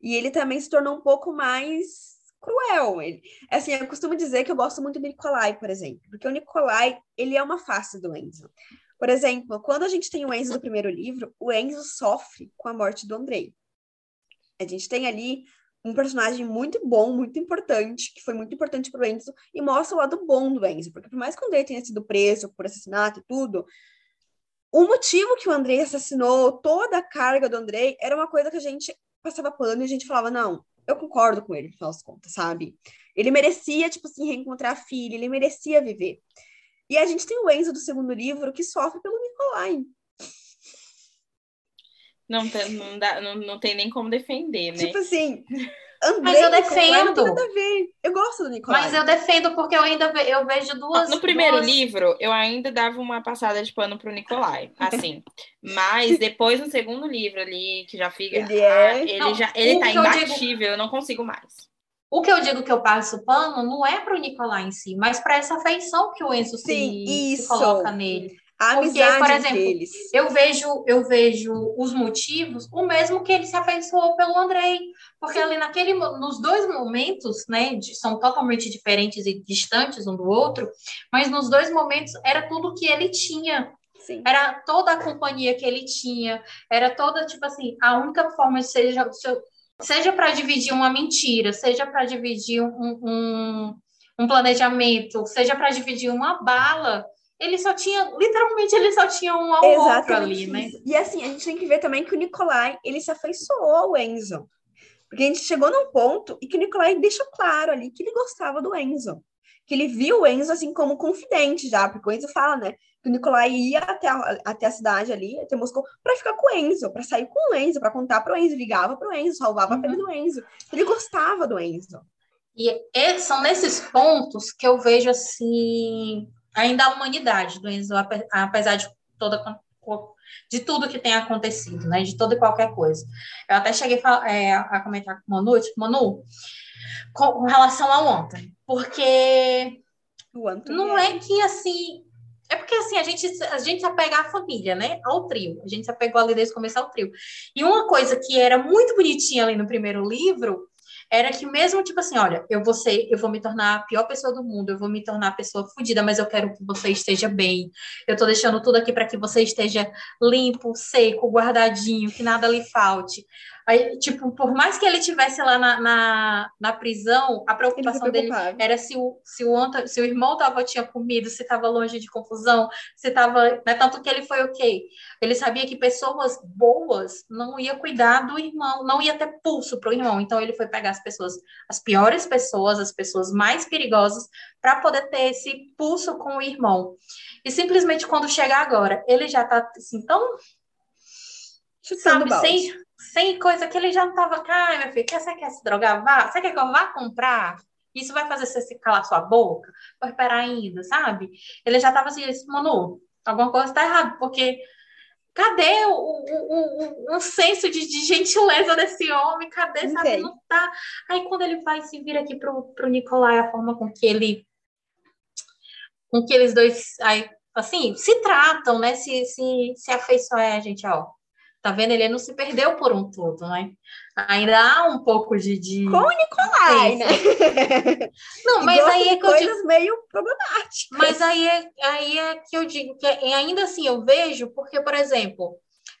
E ele também se tornou um pouco mais cruel. Ele, assim, eu costumo dizer que eu gosto muito do Nicolai, por exemplo, porque o Nicolai, ele é uma face do Enzo. Por exemplo, quando a gente tem o Enzo do primeiro livro, o Enzo sofre com a morte do Andrei. A gente tem ali um personagem muito bom, muito importante, que foi muito importante pro Enzo, e mostra o lado bom do Enzo, porque por mais que o Andrei tenha sido preso por assassinato e tudo, o motivo que o Andrei assassinou, toda a carga do Andrei, era uma coisa que a gente passava pano e a gente falava, não, eu concordo com ele, no final das contas, sabe? Ele merecia, tipo assim, reencontrar a filha, ele merecia viver. E a gente tem o Enzo do segundo livro que sofre pelo Nicolai. Não tem, não, dá, não, não tem nem como defender, né? Tipo assim, Andrei Mas eu Nicolai não tem defendo. nada a ver. Eu gosto do Nicolai. Mas eu defendo porque eu ainda ve- eu vejo duas. No primeiro duas- livro, eu ainda dava uma passada de pano pro Nicolai, assim. [LAUGHS] Mas depois, no segundo livro ali, que já fica. Ele é- ah, ele Não, já ele o tá que eu digo- imbatível, eu não consigo mais. O que eu digo que eu passo pano não é pro Nicolai em si, mas para essa afeição que o Enzo se, Sim, se isso. coloca nele. A Porque, amizade por exemplo, eles. Eu vejo, eu vejo os motivos, o mesmo que ele se afeiçoou pelo Andrei, porque ali naquele, nos dois momentos, né, de- são totalmente diferentes e distantes um do outro, mas nos dois momentos era tudo que ele tinha, Sim. era toda a companhia que ele tinha, era toda tipo assim, a única forma de seja se- seja para dividir uma mentira, seja para dividir um, um, um planejamento, seja para dividir uma bala, ele só tinha, literalmente, ele só tinha um ao outro Exatamente ali, né? isso. E assim, a gente tem que ver também que o Nicolai, ele se afeiçoou ao Enzo. Porque a gente chegou num ponto e que o Nicolai deixou claro ali que ele gostava do Enzo. Que ele viu o Enzo assim como confidente já, porque o Enzo fala, né? Que o Nicolai ia até a, até a cidade ali, até Moscou, para ficar com o Enzo, para sair com o Enzo, para contar pro Enzo, ligava pro Enzo, salvava a Uhum. pele do Enzo. Ele gostava do Enzo. E é- são nesses pontos que eu vejo, assim, ainda a humanidade do Enzo, ape- apesar de toda de tudo que tem acontecido, né? De toda e qualquer coisa. Eu até cheguei a, é, a comentar com o Manu, tipo, Manu, com, com relação ao ontem, porque não é que assim. É porque assim, a gente, a gente se apega à família, né? Ao trio. A gente se apegou ali desde o começo ao trio. E uma coisa que era muito bonitinha ali no primeiro livro era que mesmo, tipo assim, olha, eu vou ser, eu vou me tornar a pior pessoa do mundo, eu vou me tornar a pessoa fodida, mas eu quero que você esteja bem. Eu tô deixando tudo aqui para que você esteja limpo, seco, guardadinho, que nada lhe falte. Aí, tipo, por mais que ele tivesse lá na, na, na prisão, a preocupação dele era se o, se o, Anto- se o irmão tava, tinha comido, se estava longe de confusão, se estava. Né, tanto que ele foi ok. Ele sabia que pessoas boas não ia cuidar do irmão, não ia ter pulso para o irmão. Então ele foi pegar as pessoas, as piores pessoas, as pessoas mais perigosas, para poder ter esse pulso com o irmão. E simplesmente quando chegar agora, ele já tá assim, tão Chutando sabe, balde. sem, sem coisa que ele já não tava, cara, minha filha, quer, você quer se drogar? Vá, você quer que eu vá comprar? Isso vai fazer você se calar sua boca? Vou esperar ainda, sabe? Ele já tava assim, Manu, alguma coisa tá errada, porque cadê o, o, o, o senso de, de gentileza desse homem? Cadê, Não sabe? Não tá. Aí quando ele vai se vir aqui pro, pro Nicolai, a forma com que ele com que eles dois aí, assim, se tratam, né? Se, se, se afeiçoam, é, gente, ó. Tá vendo? Ele não se perdeu por um todo, né? Ainda há um pouco de. de... Com o Nicolai, né? [LAUGHS] Não, mas aí é que eu digo. coisas meio problemáticas. Mas aí é, aí é que eu digo que é- ainda assim eu vejo, porque, por exemplo,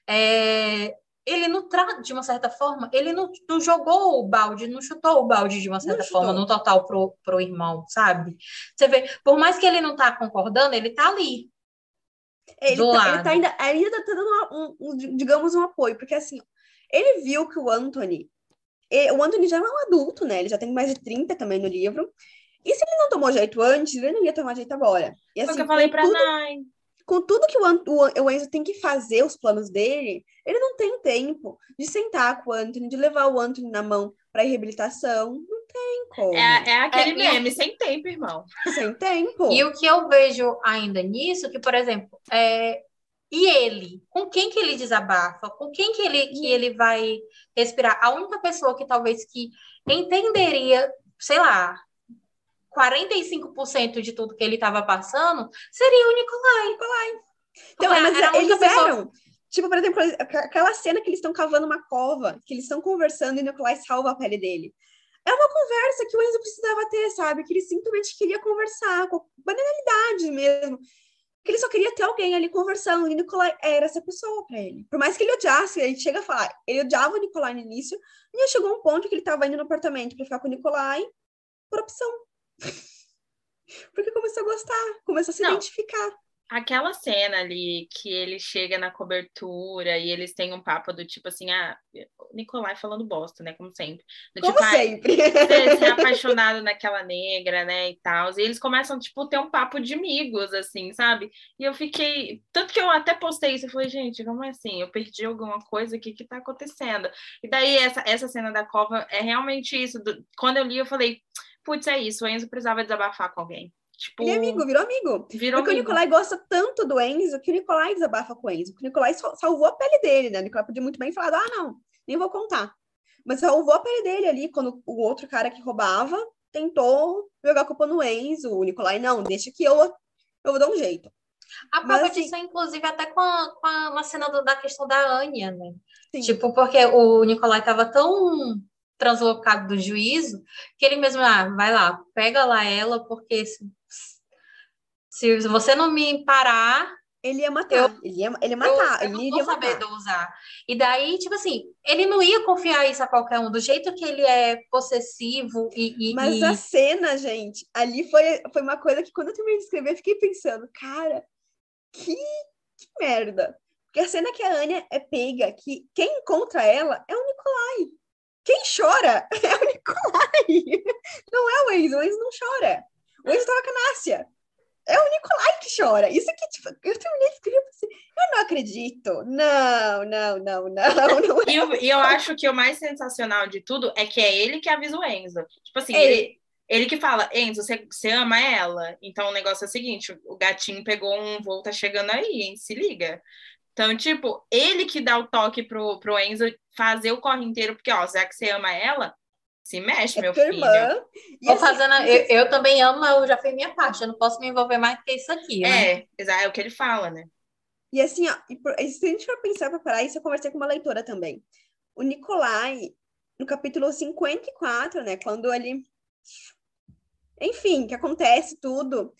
é, ele não trata, de uma certa forma, ele não, não jogou o balde, não chutou o balde de uma certa chutou. forma, no total pro, pro irmão, sabe? Você vê, por mais que ele não tá concordando, ele tá ali. Ele do tá, ele tá ainda, ainda tá dando uma- um, um, digamos, um apoio, porque assim, ele viu que o Anthony, e- o Anthony já é um adulto, né? Ele já tem mais de 30 também no livro. E se ele não tomou jeito antes, ele não ia tomar jeito agora. E Foi o assim, que eu falei pra tudo, Nai. com tudo que o, o, o Enzo tem que fazer, os planos dele, ele não tem tempo de sentar com o Anthony, de levar o Anthony na mão pra reabilitação. Tem como. É, é aquele É, meme, sem tempo, irmão. Sem tempo. E o que eu vejo ainda nisso, que, por exemplo, é, e ele? Com quem que ele desabafa? Com quem que ele, que ele vai respirar? A única pessoa que talvez que entenderia, sei lá, 45% de tudo que ele estava passando seria o Nicolai. Então, Porque mas era a única eles pessoa- eram. Tipo, por exemplo, aqu- aquela cena que eles estão cavando uma cova, que eles estão conversando e o Nicolai salva a pele dele. É uma conversa que o Enzo precisava ter, sabe? Que ele simplesmente queria conversar, com banalidade mesmo. Que ele só queria ter alguém ali conversando, e o Nicolai era essa pessoa pra ele. Por mais que ele odiasse, ele chega a falar, ele odiava o Nicolai no início, e chegou um ponto que ele tava indo no apartamento pra ficar com o Nicolai por opção. [LAUGHS] Porque começou a gostar, começou a se Não. identificar. Aquela cena ali que ele chega na cobertura e eles têm um papo do tipo assim, ah, Nicolai falando bosta, né? Como sempre. Do Como tipo, ah, sempre. você ser [LAUGHS] apaixonado naquela negra, né, e tal. E eles começam, tipo, ter um papo de amigos, assim, sabe? E eu fiquei... Tanto que eu até postei isso, eu falei, gente, como é assim? Eu perdi alguma coisa, o que que tá acontecendo? E daí, essa, essa cena da cova é realmente isso. Do- Quando eu li, eu falei, putz, é isso, o Enzo precisava desabafar com alguém. Tipo, Ele é amigo, virou amigo. virou Porque o amigo. Nicolai gosta tanto do Enzo que o Nicolai desabafa com o Enzo. Porque o Nicolai sal- salvou a pele dele, né? O Nicolai podia muito bem falar, ah, não, nem vou contar. Mas salvou a pele dele ali quando o outro cara que roubava tentou jogar a culpa no Enzo. O Nicolai, não, deixa que eu, eu vou dar um jeito. A Mas, prova assim- disso é, inclusive, até com a, com a, na cena do- da questão da Anya, né? Sim. Tipo, porque o Nicolai tava tão translocado do juízo que ele mesmo, ah, vai lá, pega lá ela, porque se, você não me parar, Ele ia matar. Ele ia, ele ia matar. eu, eu não ele vou iria saber matar. dosar. E daí, tipo assim, ele não ia confiar isso a qualquer um, do jeito que ele é possessivo e. e- Mas e- a cena, gente, ali foi, foi uma coisa que quando eu terminei de escrever, eu fiquei pensando, cara, que, que merda. Porque a cena que a Anya é pega, que quem encontra ela é o Nicolai. Quem chora [LAUGHS] é o Nicolai. Não é o Enzo, o Enzo não chora. O Enzo tava com a Nássia. É o Nicolai que chora. Isso aqui, tipo, eu terminei de escrever pensei, eu não acredito. Não, não, não, não, [LAUGHS] não é. E eu, e eu acho que o mais sensacional de tudo é que é ele que avisa o Enzo. Tipo assim, É ele, ele que fala, Enzo, você, você ama ela? Então o negócio é o seguinte: o gatinho pegou um voo, tá chegando aí, hein? Se liga. Então, tipo, ele que dá o toque pro, pro Enzo fazer o corre inteiro, porque, ó, já que você ama ela, se mexe, É meu filho. irmã. E assim, fazendo, eu, eu também amo, mas eu já fiz minha parte. Eu não posso me envolver mais que isso aqui. né? É, exa- é o que ele fala, né? E assim, ó, e por- e se a gente for pensar para parar, isso eu conversei com uma leitora também. O Nicolai, no capítulo 54, né, quando ele. Enfim, que acontece tudo,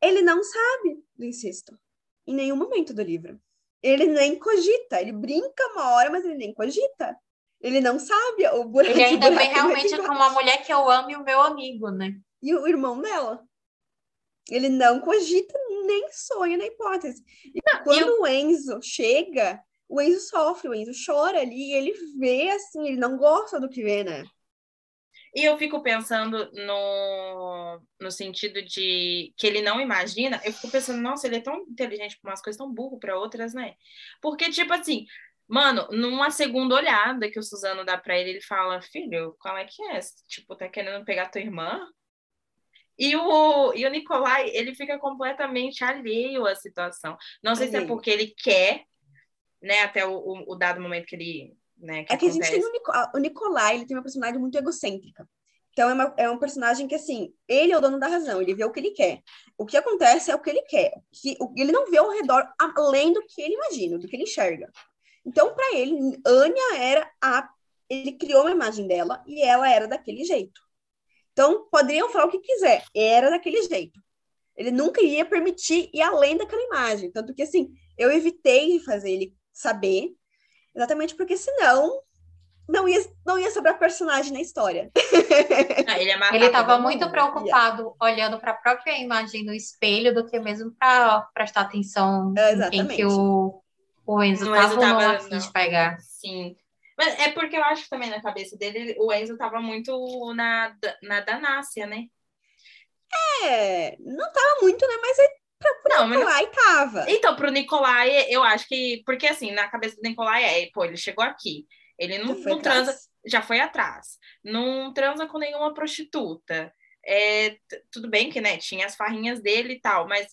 ele não sabe do incesto. Em nenhum momento do livro. Ele nem cogita. Ele brinca uma hora, mas ele nem cogita. Ele não sabe o buraco Ele ainda buraco vem realmente embaixo. como uma mulher que eu amo e o meu amigo, né? E o irmão dela. Ele não cogita nem sonha na hipótese. E quando o Enzo chega, o Enzo sofre, o Enzo chora ali, e ele vê assim, ele não gosta do que vê, né? E eu fico pensando no, no sentido de que ele não imagina, eu fico pensando, nossa, ele é tão inteligente para umas coisas, tão burro para outras, né? Porque, tipo assim, mano, numa segunda olhada que o Suzano dá para ele, ele fala, filho, qual é que é? Tipo, tá querendo pegar tua irmã? E o, e o Nicolai, ele fica completamente alheio à situação. Não sei se é Alheio. porque ele quer, né, até o, o, o dado momento que ele, né, que É que a gente acontece. tem o, Nico- o Nicolai, ele tem uma personalidade muito egocêntrica. Então, é, uma- é um personagem que, assim, ele é o dono da razão, ele vê o que ele quer. O que acontece é o que ele quer. Que, o- ele não vê ao redor além do que ele imagina, do que ele enxerga. Então, para ele, Anya era a. Ele criou uma imagem dela e ela era daquele jeito. Então, poderiam falar o que quiser, era daquele jeito. Ele nunca iria permitir ir além daquela imagem. Tanto que, assim, eu evitei de fazer ele saber, exatamente porque senão não ia, não ia sobrar personagem na história. [LAUGHS] Ah, ele, ia Ele estava muito preocupado olhando para a própria imagem no espelho do que mesmo para prestar atenção É, em quem exatamente. que o, o Enzo O Enzo não tava- afim de não. pegar. Sim. Mas é porque eu acho que também na cabeça dele, o Enzo tava muito na, na Danácia, né? É, não tava muito, né? Mas aí Não, mas lá e tava. Então, pro Nicolai, eu acho que. Porque assim, na cabeça do Nicolai é, pô, ele chegou aqui. Ele não, não atrás. transa, já foi atrás. Não transa com nenhuma prostituta. É, tudo bem que, né, tinha as farrinhas dele e tal, mas,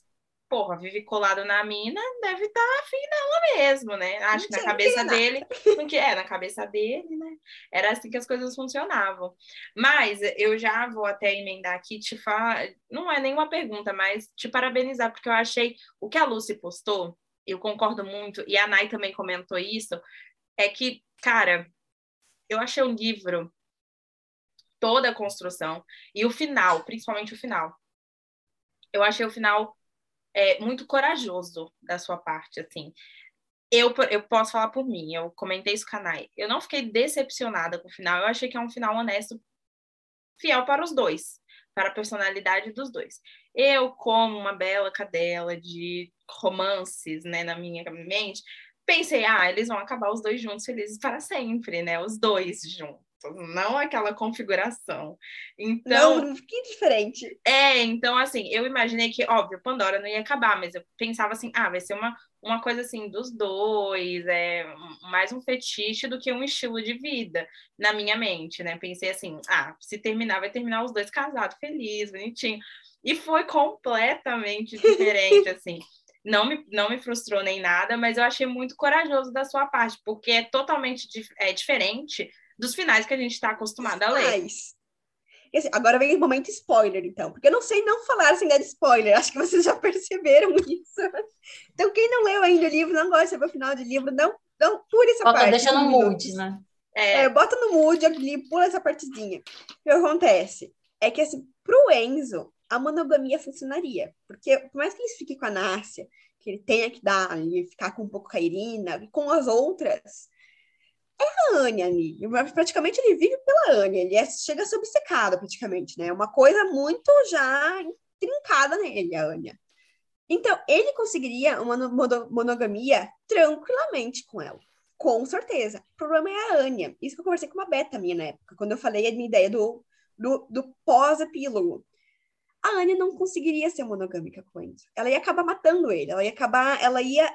porra, vive colado na mina, deve estar afim dela mesmo, né? Acho que na cabeça dele, porque é, na cabeça dele, né? Era assim que as coisas funcionavam. Mas eu já vou até emendar aqui, te falar, não é nenhuma pergunta, mas te parabenizar, porque eu achei o que a Lucy postou eu concordo muito, e a Nai também comentou isso, é que, cara, eu achei o livro, toda a construção, e o final, principalmente o final. Eu achei o final é, muito corajoso da sua parte, assim. Eu, eu posso falar por mim, eu comentei isso com a Nai. Eu não fiquei decepcionada com o final, eu achei que é um final honesto, fiel para os dois, para a personalidade dos dois. Eu, como uma bela cadela de romances, né, na minha mente, pensei, ah, eles vão acabar os dois juntos felizes para sempre, né? Os dois juntos, não aquela configuração. Então, Não, que diferente. é, então assim, eu imaginei que, óbvio, Pandora não ia acabar, mas eu pensava assim, ah, vai ser uma, uma coisa assim dos dois, é mais um fetiche do que um estilo de vida na minha mente, né? Pensei assim, ah, se terminar, vai terminar os dois casados, feliz, bonitinho. E foi completamente diferente, [LAUGHS] assim. Não me, não me frustrou nem nada, mas eu achei muito corajoso da sua parte, porque é totalmente dif- é, diferente dos finais que a gente está acostumado a ler. Mas, assim, agora vem o momento spoiler, então. Porque eu não sei não falar sem dar spoiler. Acho que vocês já perceberam [LAUGHS] isso. Então, quem não leu ainda o livro, não gosta de saber o final de livro, não, não pule essa Bota, parte. deixa no mood, né? É, É, bota no mood ali, pula essa partezinha. O que acontece? É que, assim, pro Enzo, a monogamia funcionaria. Porque, por mais que ele fique com a Nárcia, que ele tenha que dar ali, ficar com um pouco com a Irina, e com as outras, é a Anya ali. Praticamente ele vive pela Anya. Ele é- chega a ser obcecado, praticamente, né? É uma coisa muito já intrincada nele, a Anya. Então, ele conseguiria uma no- mono- monogamia tranquilamente com ela. Com certeza. O problema é a Anya. Isso que eu conversei com uma beta minha na época, quando eu falei a minha ideia do, do, do pós-epílogo. A Anya não conseguiria ser monogâmica com Enzo. Ela ia acabar matando ele. Ela ia acabar, ela ia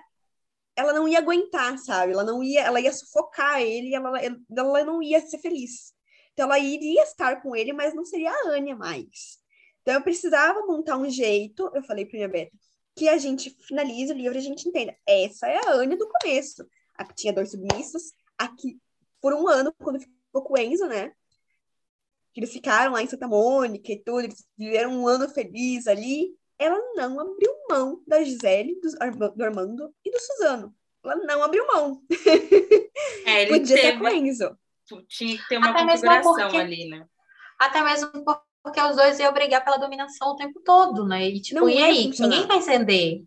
ela não ia aguentar, sabe? Ela não ia, ela ia sufocar ele, ela, ela não ia ser feliz. Então ela iria estar com ele, mas não seria a Anya mais. Então eu precisava montar um jeito, eu falei para minha Beta, que a gente finalize o livro e a gente entenda. Essa é a Anya do começo. A que tinha dois submissos, aqui por um ano, quando ficou com o Enzo, né? Que eles ficaram lá em Santa Mônica e tudo, eles viveram um ano feliz ali. Ela não abriu mão da Gisele, do, do Armando e do Suzano. Ela não abriu mão. [LAUGHS] é, ele Podia estar teve, com o Enzo. tinha que ter uma Até mesmo configuração porque- ali, né? Até mesmo porque os dois iam brigar pela dominação o tempo todo, né? E tipo, Não e aí? Ninguém vai ceder.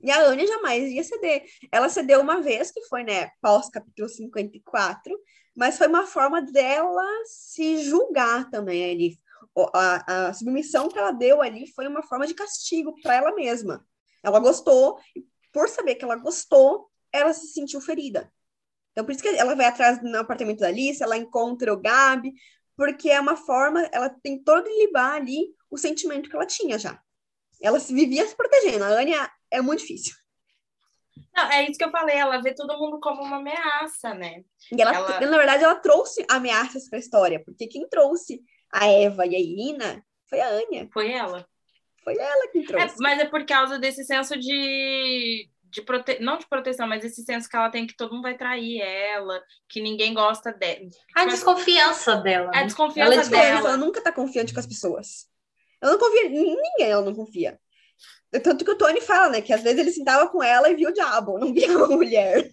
E a Anya jamais ia ceder. Ela cedeu uma vez, que foi, né, pós-capítulo 54, mas foi uma forma dela se julgar também ali. A, a submissão que ela deu ali foi uma forma de castigo para ela mesma. Ela gostou, e por saber que ela gostou, ela se sentiu ferida. Então, por isso que ela vai atrás no apartamento da Alice, ela encontra o Gabi, porque é uma forma, ela tentou delibar ali o sentimento que ela tinha já. Ela se vivia se protegendo. A Anya é muito difícil. Não, é isso que eu falei, ela vê todo mundo como uma ameaça, né? E ela, Ela- na verdade, ela trouxe ameaças para a história, porque quem trouxe a Eva e a Irina foi a Anya. Foi ela. Foi ela que É, trouxe. mas é por causa desse senso de, de prote... não de proteção, mas esse senso que ela tem que todo mundo vai trair ela, que ninguém gosta dela. A Mas- desconfiança dela. A né? desconfiança Ela é Desconfiança, dela. ela nunca tá confiante com as pessoas. Ela não confia em ninguém, ela não confia. Tanto que o Tony fala, né, que às vezes ele sentava com ela e via o diabo, não via uma mulher.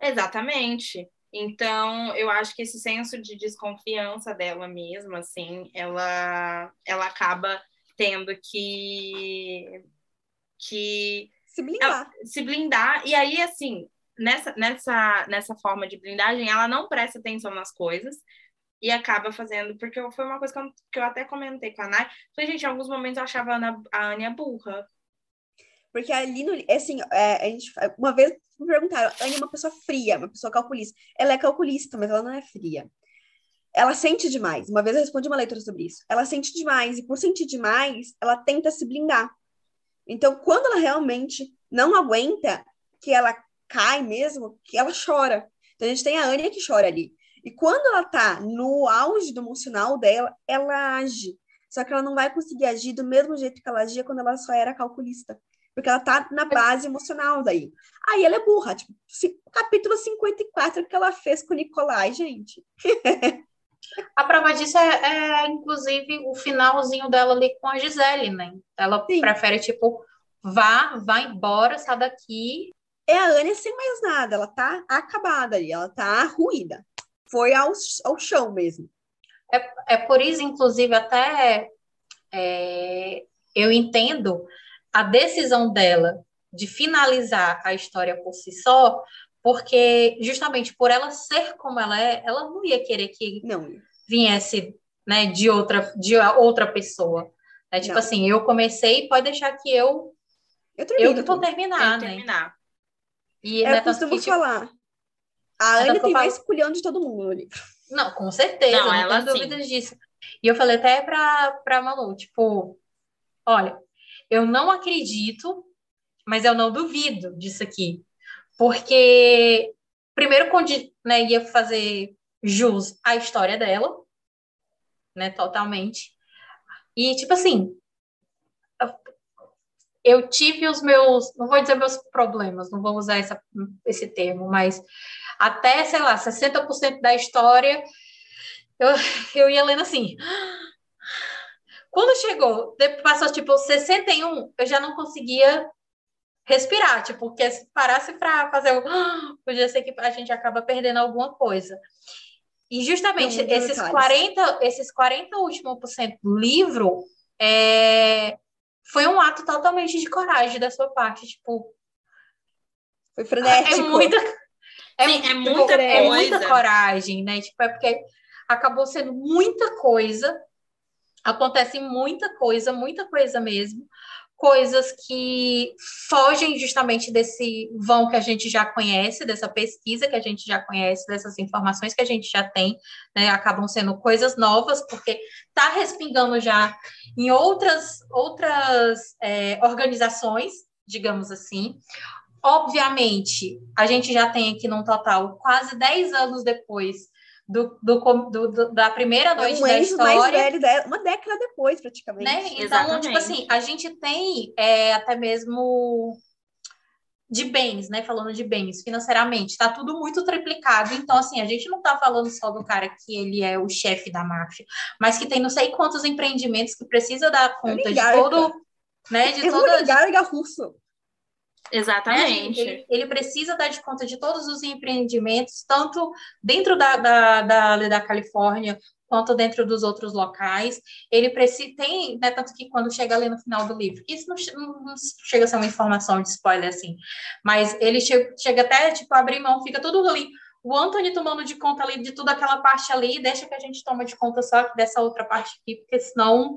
Exatamente. Então, eu acho que esse senso de desconfiança dela mesma, assim, ela, ela acaba tendo que, que Se blindar. se blindar. E aí, assim, nessa, nessa, nessa forma de blindagem, ela não presta atenção nas coisas e acaba fazendo, porque foi uma coisa que eu, que eu até comentei com a Nai. Falei, gente, em alguns momentos eu achava a, Ana, a Ania burra. Porque ali no. Assim, é, a gente, uma vez me perguntaram, a Anya é uma pessoa fria, uma pessoa calculista. Ela é calculista, mas ela não é fria. Ela sente demais. Uma vez eu respondi uma leitura sobre isso. Ela sente demais, e por sentir demais, ela tenta se blindar. Então, quando ela realmente não aguenta, que ela cai mesmo, que ela chora. Então, a gente tem a Anya que chora ali. E quando ela tá no auge do emocional dela, ela age. Só que ela não vai conseguir agir do mesmo jeito que ela agia quando ela só era calculista. Porque ela tá na base emocional daí. Aí ela é burra. Tipo, capítulo 54 que ela fez com o Nicolai, gente. [LAUGHS] A prova disso é, é, inclusive, o finalzinho dela ali com a Gisele, né? Ela Sim. prefere, tipo, vá, vá embora, sai daqui. É a Anya sem mais nada, ela tá acabada ali, ela tá ruída. Foi ao, ao chão mesmo. É por isso, inclusive, até é, eu entendo a decisão dela de finalizar a história por si só, porque justamente por ela ser como ela é, ela não ia querer que Não, viesse né, de outra de outra pessoa. É tipo Não. assim, eu comecei, pode deixar que eu eu eu termino que vou terminar, né? terminar. E É, né, eu costumo que, tipo, falar. A É eu tem falo- mais culhão de todo mundo no livro. Não, com certeza, Não, não, ela tenho sim. dúvidas disso. E eu falei até pra, pra Malu, tipo, olha, eu não acredito, mas eu não duvido disso aqui. Porque, primeiro, né, ia fazer jus à história dela, né, totalmente. E, tipo assim, eu tive os meus, não vou dizer meus problemas, não vou usar essa, esse termo, mas até, sei lá, 60% da história, eu, eu ia lendo assim. Quando chegou, depois passou tipo 61, eu já não conseguia respirar, tipo, porque se parasse para fazer o. [GASPS] Podia ser que a gente acaba perdendo alguma coisa. E justamente Não, esses detalhes. 40, esses 40 últimos por cento do livro é, foi um ato totalmente de coragem da sua parte, tipo, Foi é frenético. muita é, Sim, é tipo, muita é coisa. muita coragem, né? Tipo, é porque acabou sendo muita coisa, acontece muita coisa, muita coisa mesmo, coisas que fogem justamente desse vão que a gente já conhece, dessa pesquisa que a gente já conhece, dessas informações que a gente já tem, né? Acabam sendo coisas novas, porque está respingando já em outras, outras é, organizações, digamos assim. Obviamente, a gente já tem aqui num total quase 10 anos depois do, do, do- do- da primeira É noite um da Enzo mais história, velho, uma década depois, praticamente. né? Então, Exatamente. tipo assim, a gente tem é, até mesmo de bens, né? Falando de bens financeiramente, tá tudo muito triplicado. Então, assim, a gente não tá falando só do cara que ele é o chefe da máfia, mas que tem não sei quantos empreendimentos que precisa dar conta de oligarca. todo, né? De É toda, de oligarca russo. Né? Exatamente. Ele, ele precisa dar de conta de todos os empreendimentos, tanto dentro da, da, da, da Califórnia quanto dentro dos outros locais. Ele precisa tem, né, tanto que quando chega ali no final do livro, isso não- não chega a ser uma informação de spoiler assim, mas ele chega, chega até tipo abrir mão, fica tudo ali. O Anthony tomando de conta ali de toda aquela parte ali, deixa que a gente toma de conta só dessa outra parte aqui, porque senão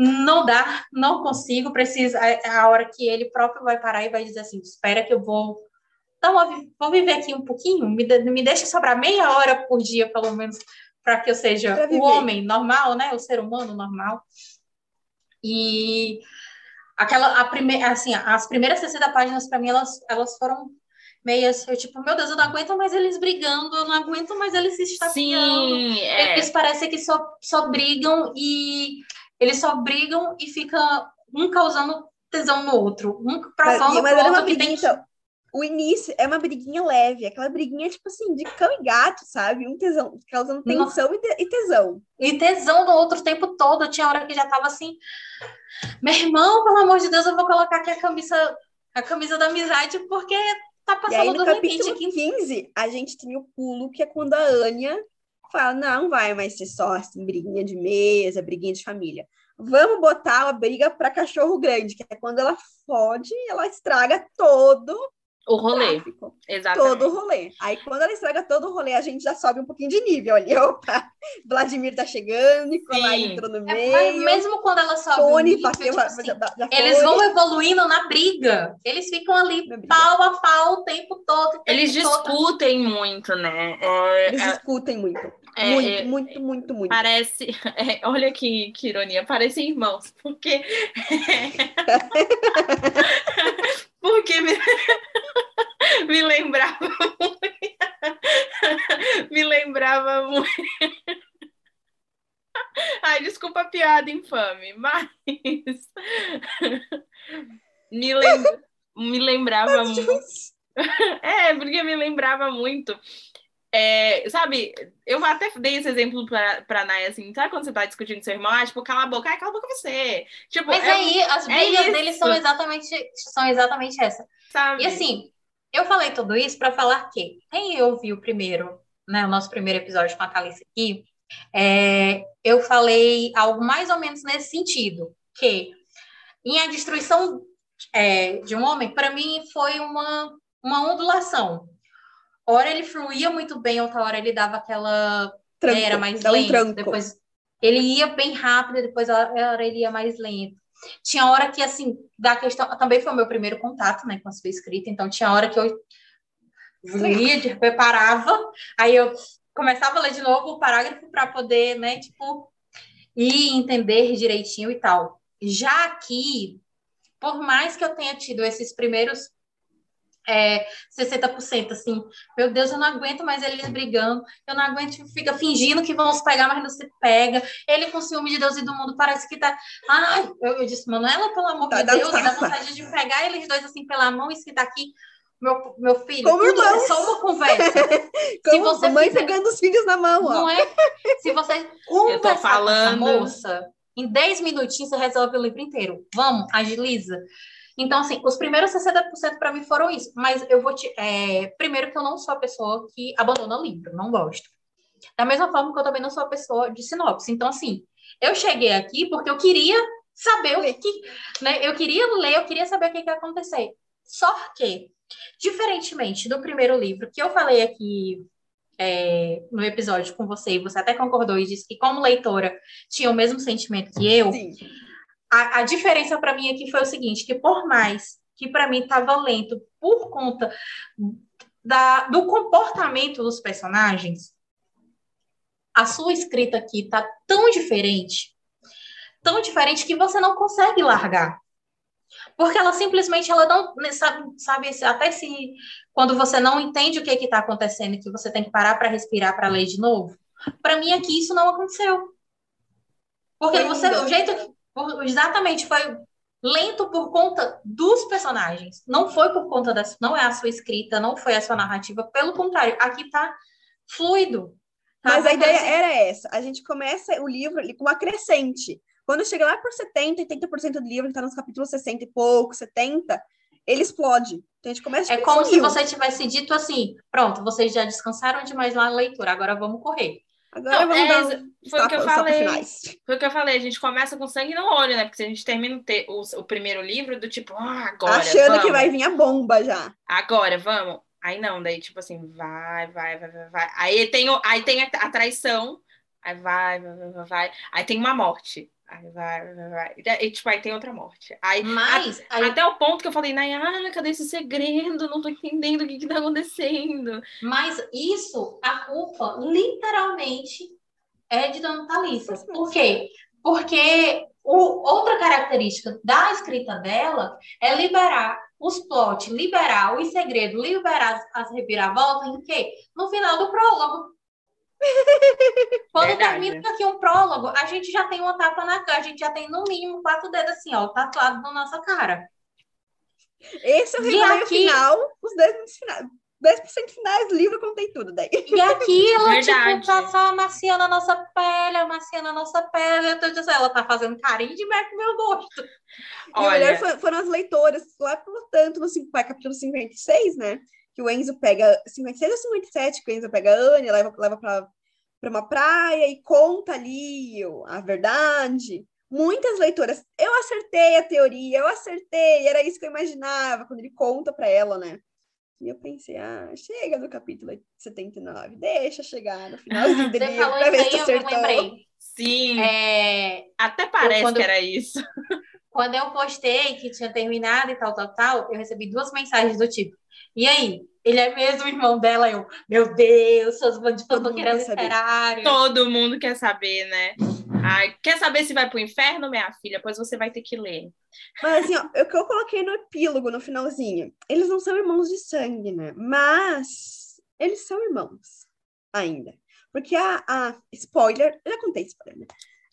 não dá, não consigo, precisa é a hora que ele próprio vai parar e vai dizer assim, espera que eu vou dar uma vi- vou viver aqui um pouquinho, me, me deixa sobrar meia hora por dia, pelo menos, para que eu seja o homem normal, né, o ser humano normal. E aquela a primeira, assim, as primeiras 60 páginas para mim elas elas foram meias, eu tipo, meu Deus, eu não aguento mais eles brigando, eu não aguento mais eles se estapeando. Sim, é. Eles parecem que só, só brigam e eles só brigam e fica um causando tesão no outro, um provando Mas pro era uma outro que tem então, o início é uma briguinha leve, aquela briguinha, tipo assim, de cão e gato, sabe? Um tesão, causando tensão e te- tesão. e tesão no outro tempo todo. Tinha hora que já tava assim, meu irmão, pelo amor de Deus, eu vou colocar aqui a camisa, a camisa da amizade porque tá E aí, passando no do limite capítulo aqui. 15, a gente tem o pulo, que é quando a Anya fala: não vai mais ser só assim, briguinha de mesa, briguinha de família. Vamos botar uma briga para cachorro grande, que é quando ela fode, ela estraga todo O rolê. tráfico, Exatamente. todo o rolê. Aí, quando ela estraga todo o rolê, a gente já sobe um pouquinho de nível ali. [LAUGHS] Opa, Vladimir tá chegando, Nicolai Sim. entrou no É, mas meio, mesmo quando ela sobe Tony nível, bateu, tipo assim, já, já eles vão evoluindo na briga. Eles ficam ali pau a pau o tempo todo. o tempo Eles todo. discutem muito, né? É, Eles é, discutem muito. É, muito, é, muito, muito, muito. Parece. [LAUGHS] é, olha que, que ironia, parecem irmãos, porque. [LAUGHS] [LAUGHS] porque me, me lembrava muito. me lembrava muito. Ai, desculpa a piada infame, mas. me, lem- me lembrava muito. É, porque me lembrava muito é, sabe, eu até dei esse exemplo pra, pra Naya, assim, sabe quando você tá discutindo com seu irmão? Ah, tipo, cala a boca, ah, cala a boca você. Tipo, Mas é, aí, as é brigas isso. deles são exatamente, são exatamente essa. sabe? E assim, eu falei tudo isso para falar que quem ouviu o primeiro, né, o nosso primeiro episódio com a Thalissa aqui, é, eu falei algo mais ou menos nesse sentido, que em a destruição é, de um homem, para mim foi uma, uma ondulação. Hora ele fluía muito bem, outra hora ele dava aquela Tranco, era mais dá um lento, tranco. depois ele ia bem rápido, depois a hora ele ia mais lento. Tinha hora que, assim, da questão, também foi o meu primeiro contato, né, com a sua escrita, então tinha hora que eu lia, preparava, aí eu começava a ler de novo o parágrafo para poder, né, tipo, ir entender direitinho e tal. Já aqui, por mais que eu tenha tido esses primeiros é, 60%, assim, meu Deus, eu não aguento mais eles brigando, eu não aguento, fica fingindo que vão se pegar, mas não se pega, ele com ciúme de Deus e do mundo parece que tá, ai, eu, eu disse, Manuela, pelo amor Tá de Deus, dá vontade de pegar eles dois, assim, pela mão e se tá aqui, meu, meu filho, Como tudo é irmãos. só uma conversa, [LAUGHS] Como você mãe fizer- pegando os filhos na mão, ó. não é? Se você [LAUGHS] conversar falando. com essa moça, em 10 minutinhos você resolve o livro inteiro. Vamos, agiliza. Então, assim, os primeiros 60% para mim foram isso. Mas eu vou te. é, primeiro, que eu não sou a pessoa que abandona livro, não gosto. Da mesma forma que eu também não sou a pessoa de sinopse. Então, assim, eu cheguei aqui porque eu queria saber o que. que- né? Eu queria ler, eu queria saber o que, que ia acontecer. Só que, diferentemente do primeiro livro, que eu falei aqui é, no episódio com você, e você até concordou e disse que, como leitora, tinha o mesmo sentimento que eu. Sim. A, a diferença para mim aqui foi o seguinte, que por mais que para mim estava lento por conta da, do comportamento dos personagens, a sua escrita aqui tá tão diferente, tão diferente que você não consegue largar. Porque ela simplesmente ela não né, sabe, sabe até se quando você não entende o que está acontecendo e que você tem que parar para respirar para ler de novo. Para mim aqui isso não aconteceu. Porque você, o jeito por- exatamente foi lento por conta dos personagens. Não foi por conta da, não é a sua escrita, não foi a sua narrativa, pelo contrário, aqui tá fluido. tá? Mas a ideia era essa. A gente começa o livro com uma crescente. Quando chega lá por 70, 80% do livro, que tá nos capítulos 60 e pouco, 70, ele explode. Então a gente começa É tipo, como se você tivesse dito assim: pronto, vocês já descansaram demais lá na leitura, agora vamos correr. Agora Não, vamos é dar um foi o que eu falei. Foi o que eu falei, a gente começa com sangue no olho, né? Porque se a gente termina o, o, primeiro livro do tipo, ah, agora, Achando vamos, que vai vir a bomba já. agora, vamos. Aí não, daí tipo assim, vai, vai, vai, vai, vai. Aí tem, aí tem a, a traição, aí vai, vai, vai, vai. Aí tem uma morte, aí vai, vai, vai. E tipo, aí tem outra morte. Aí, Mas aí- até o ponto que eu falei, Nayara, cadê esse segredo? Não tô entendendo o que que tá acontecendo. Mas isso, a culpa, literalmente, é de Dona Thalissa. Por quê? Porque o- outra característica da escrita dela é liberar os plots, liberar os segredos, liberar as, as reviravoltas em quê? No final do prólogo. [LAUGHS] Quando Verdade. termina aqui um prólogo, a gente já tem uma tapa na cara, a gente já tem no mínimo quatro dedos assim, ó, tatuado na nossa cara. Esse é o E resumo aqui- final, os 10% finais. 10% finais, livro contém tudo daí. E aqui ela, Verdade. tipo, tá só amaciando a nossa pele, amaciando a nossa pele. Eu tô dizendo, ela tá fazendo carinho demais pro meu gosto. E o melhor Olha, foi- foram as leitoras, lá pelo tanto, no cinco- capítulo 56, né? Que o Enzo pega 56 ou 57, que o Enzo pega a Anya, leva, leva pra, pra uma praia e conta ali a verdade. Muitas leitoras, eu acertei a teoria, eu acertei, era isso que eu imaginava, quando ele conta pra ela, né? E eu pensei, ah, chega no capítulo 79, deixa chegar no finalzinho do [LAUGHS] falou pra ver se eu acertou. lembrei. sim, É, até parece quando- que era isso. [LAUGHS] quando eu postei que tinha terminado e tal, tal, tal, eu recebi duas mensagens do tipo, e aí? Ele é mesmo irmão dela? Eu, meu Deus, seus bandidos Todo mundo banqueiros quer saber. literários. Todo mundo quer saber, né? Ai, quer saber se vai pro inferno, minha filha? Pois você vai ter que ler. Mas assim, ó, o que eu coloquei no epílogo, no finalzinho, eles não são irmãos de sangue, né? Mas eles são irmãos ainda. Porque a, a spoiler, eu já contei spoiler, né?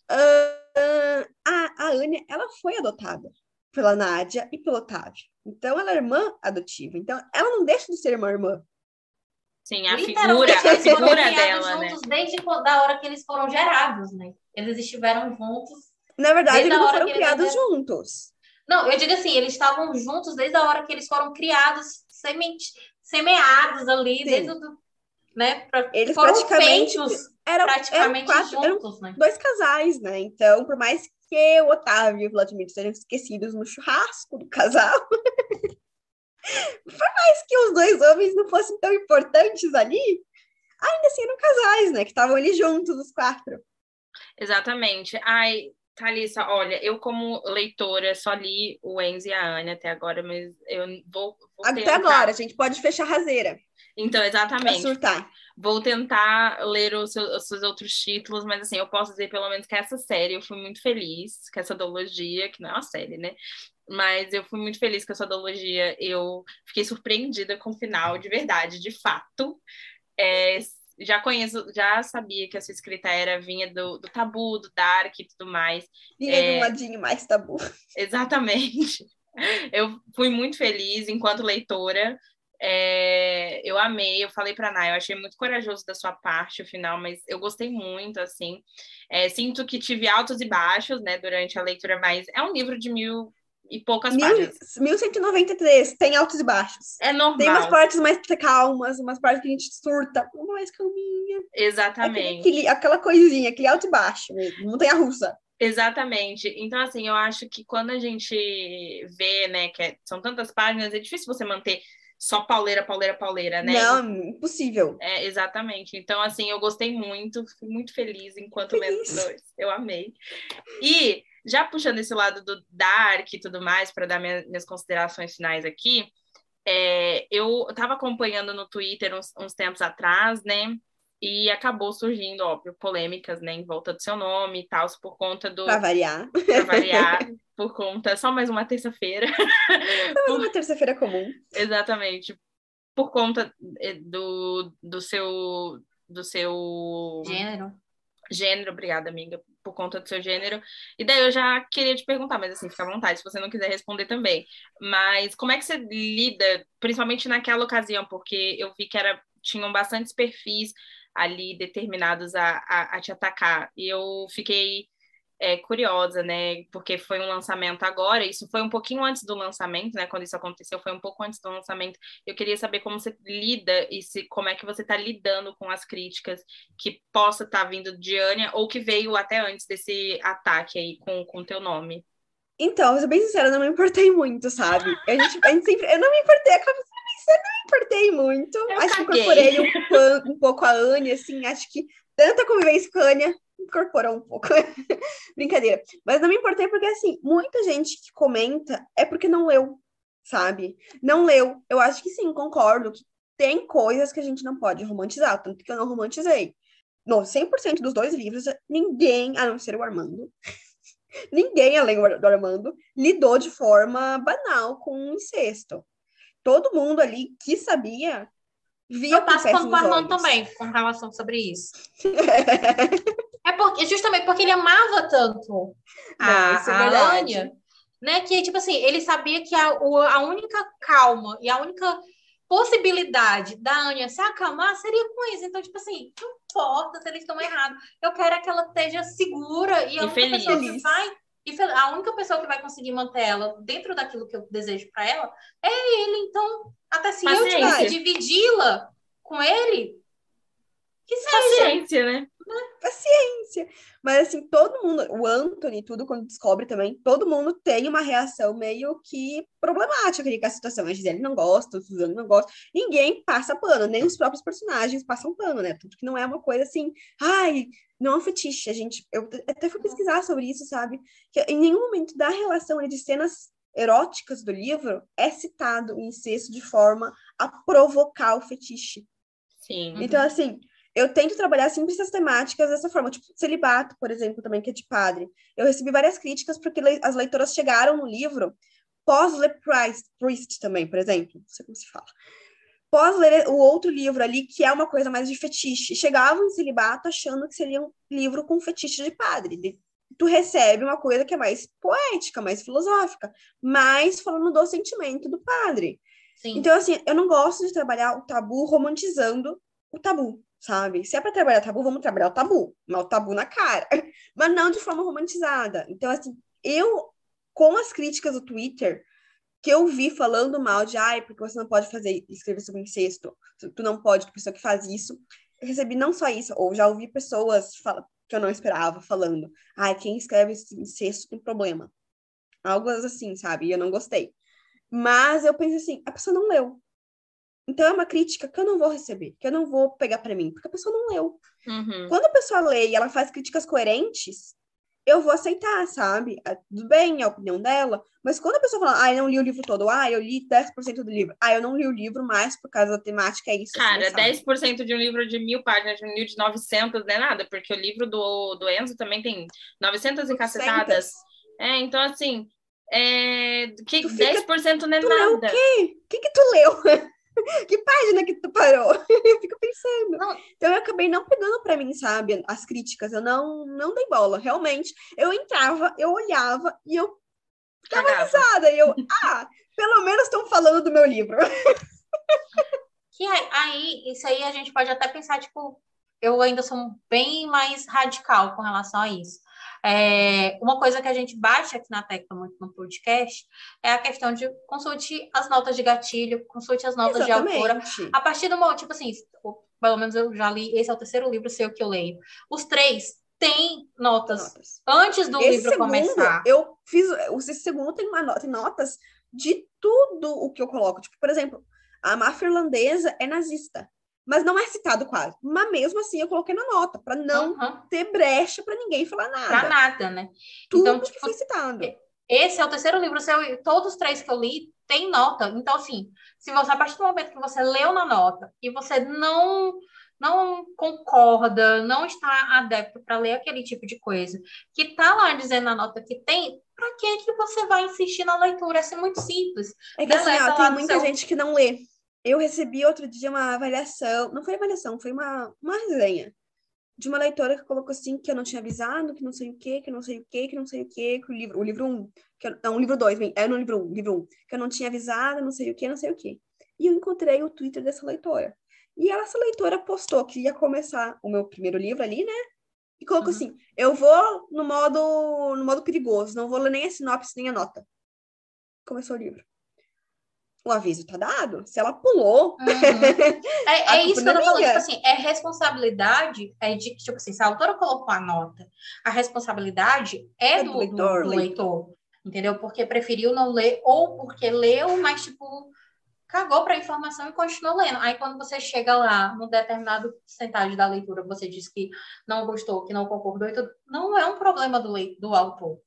Ah, a, a Anya, ela foi adotada pela Nádia e pelo Otávio. Então, ela é irmã adotiva. Então, ela não deixa de ser uma irmã. Sim, a figura, a eles foram figura criados dela, né? juntos desde quando- da hora que eles foram gerados, né? Eles estiveram juntos. Na verdade, Desde eles não foram criados juntos. Não, eu digo assim, eles estavam juntos desde a hora que eles foram criados, semente, semeados ali, Sim. desde o, do- né? pra- Eles foram praticamente feitos Eram, eram praticamente quatro, eram juntos, né? dois casais, né? Então, por mais que o Otávio e o Vladimir sejam esquecidos no churrasco do casal, [LAUGHS] por mais que os dois homens não fossem tão importantes ali, ainda assim eram casais, né? Que estavam ali juntos, os quatro. Exatamente. Ai, Thalissa, olha, eu como leitora só li o Enzo e a Anya até agora, mas eu vou, vou Até tentar. agora, a gente pode fechar a raseira Então, pra exatamente. surtar. Vou tentar ler os seus, os seus outros títulos, mas assim, eu posso dizer pelo menos que essa série eu fui muito feliz, com essa duologia, que não é uma série, né? Mas eu fui muito feliz com essa duologia. Eu fiquei surpreendida com o final, de verdade, de fato. É, já conheço, já sabia que a sua escrita era vinha do, do tabu, do dark e tudo mais. Vinha de um É. ladinho mais tabu. Exatamente. Eu fui muito feliz enquanto leitora. É, eu amei, eu falei para Nay, eu achei muito corajoso da sua parte o final, mas eu gostei muito, assim. É, sinto que tive altos e baixos, né, durante a leitura, mas é um livro de mil e poucas Mil, páginas. 1193, tem altos e baixos. É normal. Tem umas partes mais calmas, umas partes que a gente surta, uma mais calminha. Exatamente. Aquele, aquela coisinha, aquele alto e baixo mesmo, montanha russa. Exatamente. Então, assim, eu acho que quando a gente vê, né, que é- são tantas páginas, é difícil você manter só pauleira, pauleira, pauleira, né? Não, impossível. É, exatamente. Então, assim, eu gostei muito, fui muito feliz enquanto lendo os dois. Eu amei. E, já puxando esse lado do Dark e tudo mais, para dar minha- minhas considerações finais aqui, é, eu estava acompanhando no Twitter uns, uns tempos atrás, né? E acabou surgindo, óbvio, polêmicas, né, em volta do seu nome e tal, por conta do. Pra variar. Pra variar, [LAUGHS] por conta. Só mais uma terça-feira. [LAUGHS] Mais uma terça-feira comum. Exatamente. Por conta eh, do, do seu do seu Gênero. gênero, obrigada, amiga, por conta do seu gênero. E daí eu já queria te perguntar, mas assim, fica à vontade, se você não quiser responder também. Mas como é que você lida, principalmente naquela ocasião, porque eu vi que era, tinham bastantes perfis ali determinados a, a, a te atacar. E eu fiquei é, curiosa, né? Porque foi um lançamento agora, isso foi um pouquinho antes do lançamento, né? Quando isso aconteceu, foi um pouco antes do lançamento. Eu queria saber como você lida e se, como é que você está lidando com as críticas que possa estar vindo de Anya ou que veio até antes desse ataque aí com o teu nome. Então, vou ser bem sincera, eu não me importei muito, sabe? A gente, a gente sempre, eu não me importei, sincera, não me importei muito. Eu acho que caguei. incorporei um, um pouco a Anya, assim, acho que tanta convivência com incorporou um pouco. [LAUGHS] Brincadeira. Mas não me importei porque, assim, muita gente que comenta é porque não leu, sabe? Não leu. Eu acho que sim, concordo que tem coisas que a gente não pode romantizar, tanto que eu não romantizei. No 100% dos dois livros, ninguém, a não ser o Armando, [LAUGHS] ninguém além do Armando lidou de forma banal com o incesto. Todo mundo ali que sabia via Eu passo pano com o Armando também, com relação sobre isso. [LAUGHS] É porque, justamente porque ele amava tanto a, Não, isso é a verdade. Anya, né? Que, tipo assim, ele sabia que a, a única calma e a única possibilidade da Anya se acalmar seria com isso. Então, tipo assim, não importa se eles estão errados. Eu quero é que ela esteja segura e a E única feliz. pessoa que vai. E fel- a única pessoa que vai conseguir manter ela dentro daquilo que eu desejo para ela é ele. Então, até se eu Paciência. tivesse que dividi-la com ele, que seja. Paciência, né? paciência. Mas assim, todo mundo, o Anthony, tudo quando descobre também, todo mundo tem uma reação meio que problemática ali com a situação. A Gisele não gosta, o Suzano não gosta. Ninguém passa pano, nem os próprios personagens passam pano, né? Tudo que não é uma coisa assim, ai, não é um fetiche. A gente, eu até fui pesquisar sobre isso, sabe? Que em nenhum momento da relação de cenas eróticas do livro é citado o incesto de forma a provocar o fetiche. Sim. Então, assim, eu tento trabalhar sempre essas temáticas dessa forma, tipo, celibato, por exemplo, também, que é de padre. Eu recebi várias críticas porque le- as leitoras chegaram no livro pós-ler Priest, Priest também, por exemplo, não sei como se fala. Pós ler o outro livro ali, que é uma coisa mais de fetiche, chegavam em celibato achando que seria um livro com fetiche de padre. De- Tu recebe uma coisa que é mais poética, mais filosófica, mais falando do sentimento do padre. Sim. Então, assim, eu não gosto de trabalhar o tabu romantizando o tabu, sabe? Se é pra trabalhar tabu, vamos trabalhar o tabu, mas o tabu na cara, [LAUGHS] mas não de forma romantizada. Então, assim, eu, com as críticas do Twitter, que eu vi falando mal de, ai, porque você não pode fazer, escrever sobre incesto, tu, tu não pode, pessoa que faz isso, eu recebi não só isso, ou já ouvi pessoas fala, que eu não esperava falando, ai, quem escreve incesto tem problema. Algo assim, sabe? E eu não gostei. Mas eu pensei assim, a pessoa não leu. Então é uma crítica que eu não vou receber, que eu não vou pegar para mim, porque a pessoa não leu. Uhum. Quando a pessoa lê e ela faz críticas coerentes, eu vou aceitar, sabe? É, Tudo bem, é a opinião dela, mas quando a pessoa fala, ah, eu não li o livro todo, ah, eu li 10% do livro, ah, eu não li o livro mais por causa da temática, é isso. Cara, assim, sabe? 10% de um livro de mil páginas, de um livro de 900 não é nada, porque o livro do, do Enzo também tem 900 e cacetadas. É, então assim, é, que Tu fica- 10% não é Tu leu o nada. quê? O que que tu leu? [LAUGHS] [LAUGHS] que página que tu parou? [LAUGHS] eu fico pensando. Não. Então eu acabei não pegando pra mim, sabe, as críticas. Eu não, não dei bola, realmente. Eu entrava, eu olhava e eu Cagava. risada. E eu, [LAUGHS] ah, pelo menos estão falando do meu livro. Que aí, aí, isso aí a gente pode até pensar, tipo, eu ainda sou bem mais radical com relação a isso. É, uma coisa que a gente bate aqui na tecla muito no podcast é a questão de consulte as notas de gatilho, consulte as notas de autora. Exatamente. A partir do momento, tipo assim, pelo menos eu já li, esse é o terceiro livro, sei o que eu leio. Os três têm notas Notas. antes do Esse livro segundo, começar. eu fiz. Esse segundo tem, uma nota, tem notas de tudo o que eu coloco. Tipo, por exemplo, a máfia irlandesa é nazista. Mas não é citado quase. Mas mesmo assim eu coloquei na nota, para não Uhum, ter brecha para ninguém falar nada. pra nada, né? Tudo Então, que tipo, foi citado. Esse é o terceiro livro seu, todos os três que eu li tem nota. Então, assim, se você, a partir do momento que você leu na nota e você não não concorda, não está adepto para ler aquele tipo de coisa, que tá lá dizendo na nota que tem, para que que você vai insistir na leitura? É muito simples. É que assim, ó, tem muita seu- gente que não lê. Eu recebi outro dia uma avaliação, não foi avaliação, foi uma, uma resenha de uma leitora que colocou assim que eu não tinha avisado, que não sei o quê, que não sei o quê, que não sei o quê, que o livro, o livro 1, um, que eu, não, o livro 2, é no livro 1, um, livro 1, um, que eu não tinha avisado, não sei o quê, não sei o quê. E eu encontrei o Twitter dessa leitora. E essa leitora postou que ia começar o meu primeiro livro ali, né? E colocou Uhum. assim: eu vou no modo, no modo perigoso, não vou ler nem a sinopse, nem a nota. Começou o livro. O aviso tá dado. Se ela pulou, Uhum. [LAUGHS] É, A é isso que eu tô é falando, tipo assim, é responsabilidade, é de que, tipo assim, se a autora colocou a nota, a responsabilidade é É do, do leitor, do leitor. leitor, entendeu? Porque preferiu não ler, ou porque leu, mas, tipo, cagou pra informação e continuou lendo. Aí, quando você chega lá, num determinado porcentagem da leitura, você diz que não gostou, que não concordou e tudo, não é um problema do, do autor.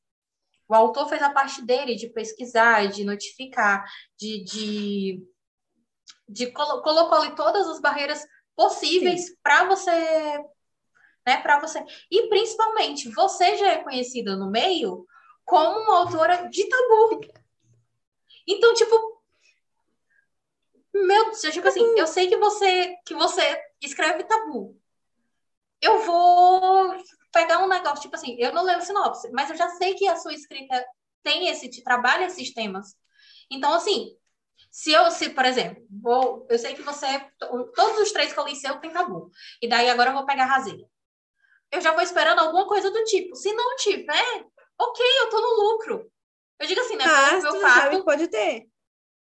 O autor fez a parte dele de pesquisar, de notificar, de, de, de colo- colocou ali todas as barreiras possíveis para você, né, para você. E principalmente, você já é conhecida no meio como uma autora de tabu. Então, tipo, meu Deus, tipo assim, eu sei que você que você escreve tabu. Eu vou pegar um negócio, tipo assim, eu não leio sinopse, mas eu já sei que a sua escrita tem esse, te trabalha esses temas. Então, assim, se eu, se, por exemplo, vou, eu sei que você, todos os três que eu li seu tem tabu. E daí agora eu vou pegar rasinha. Eu já vou esperando alguma coisa do tipo. Se não tiver, ok, eu tô no lucro. Eu digo assim, né? mas eu fato, pode ter.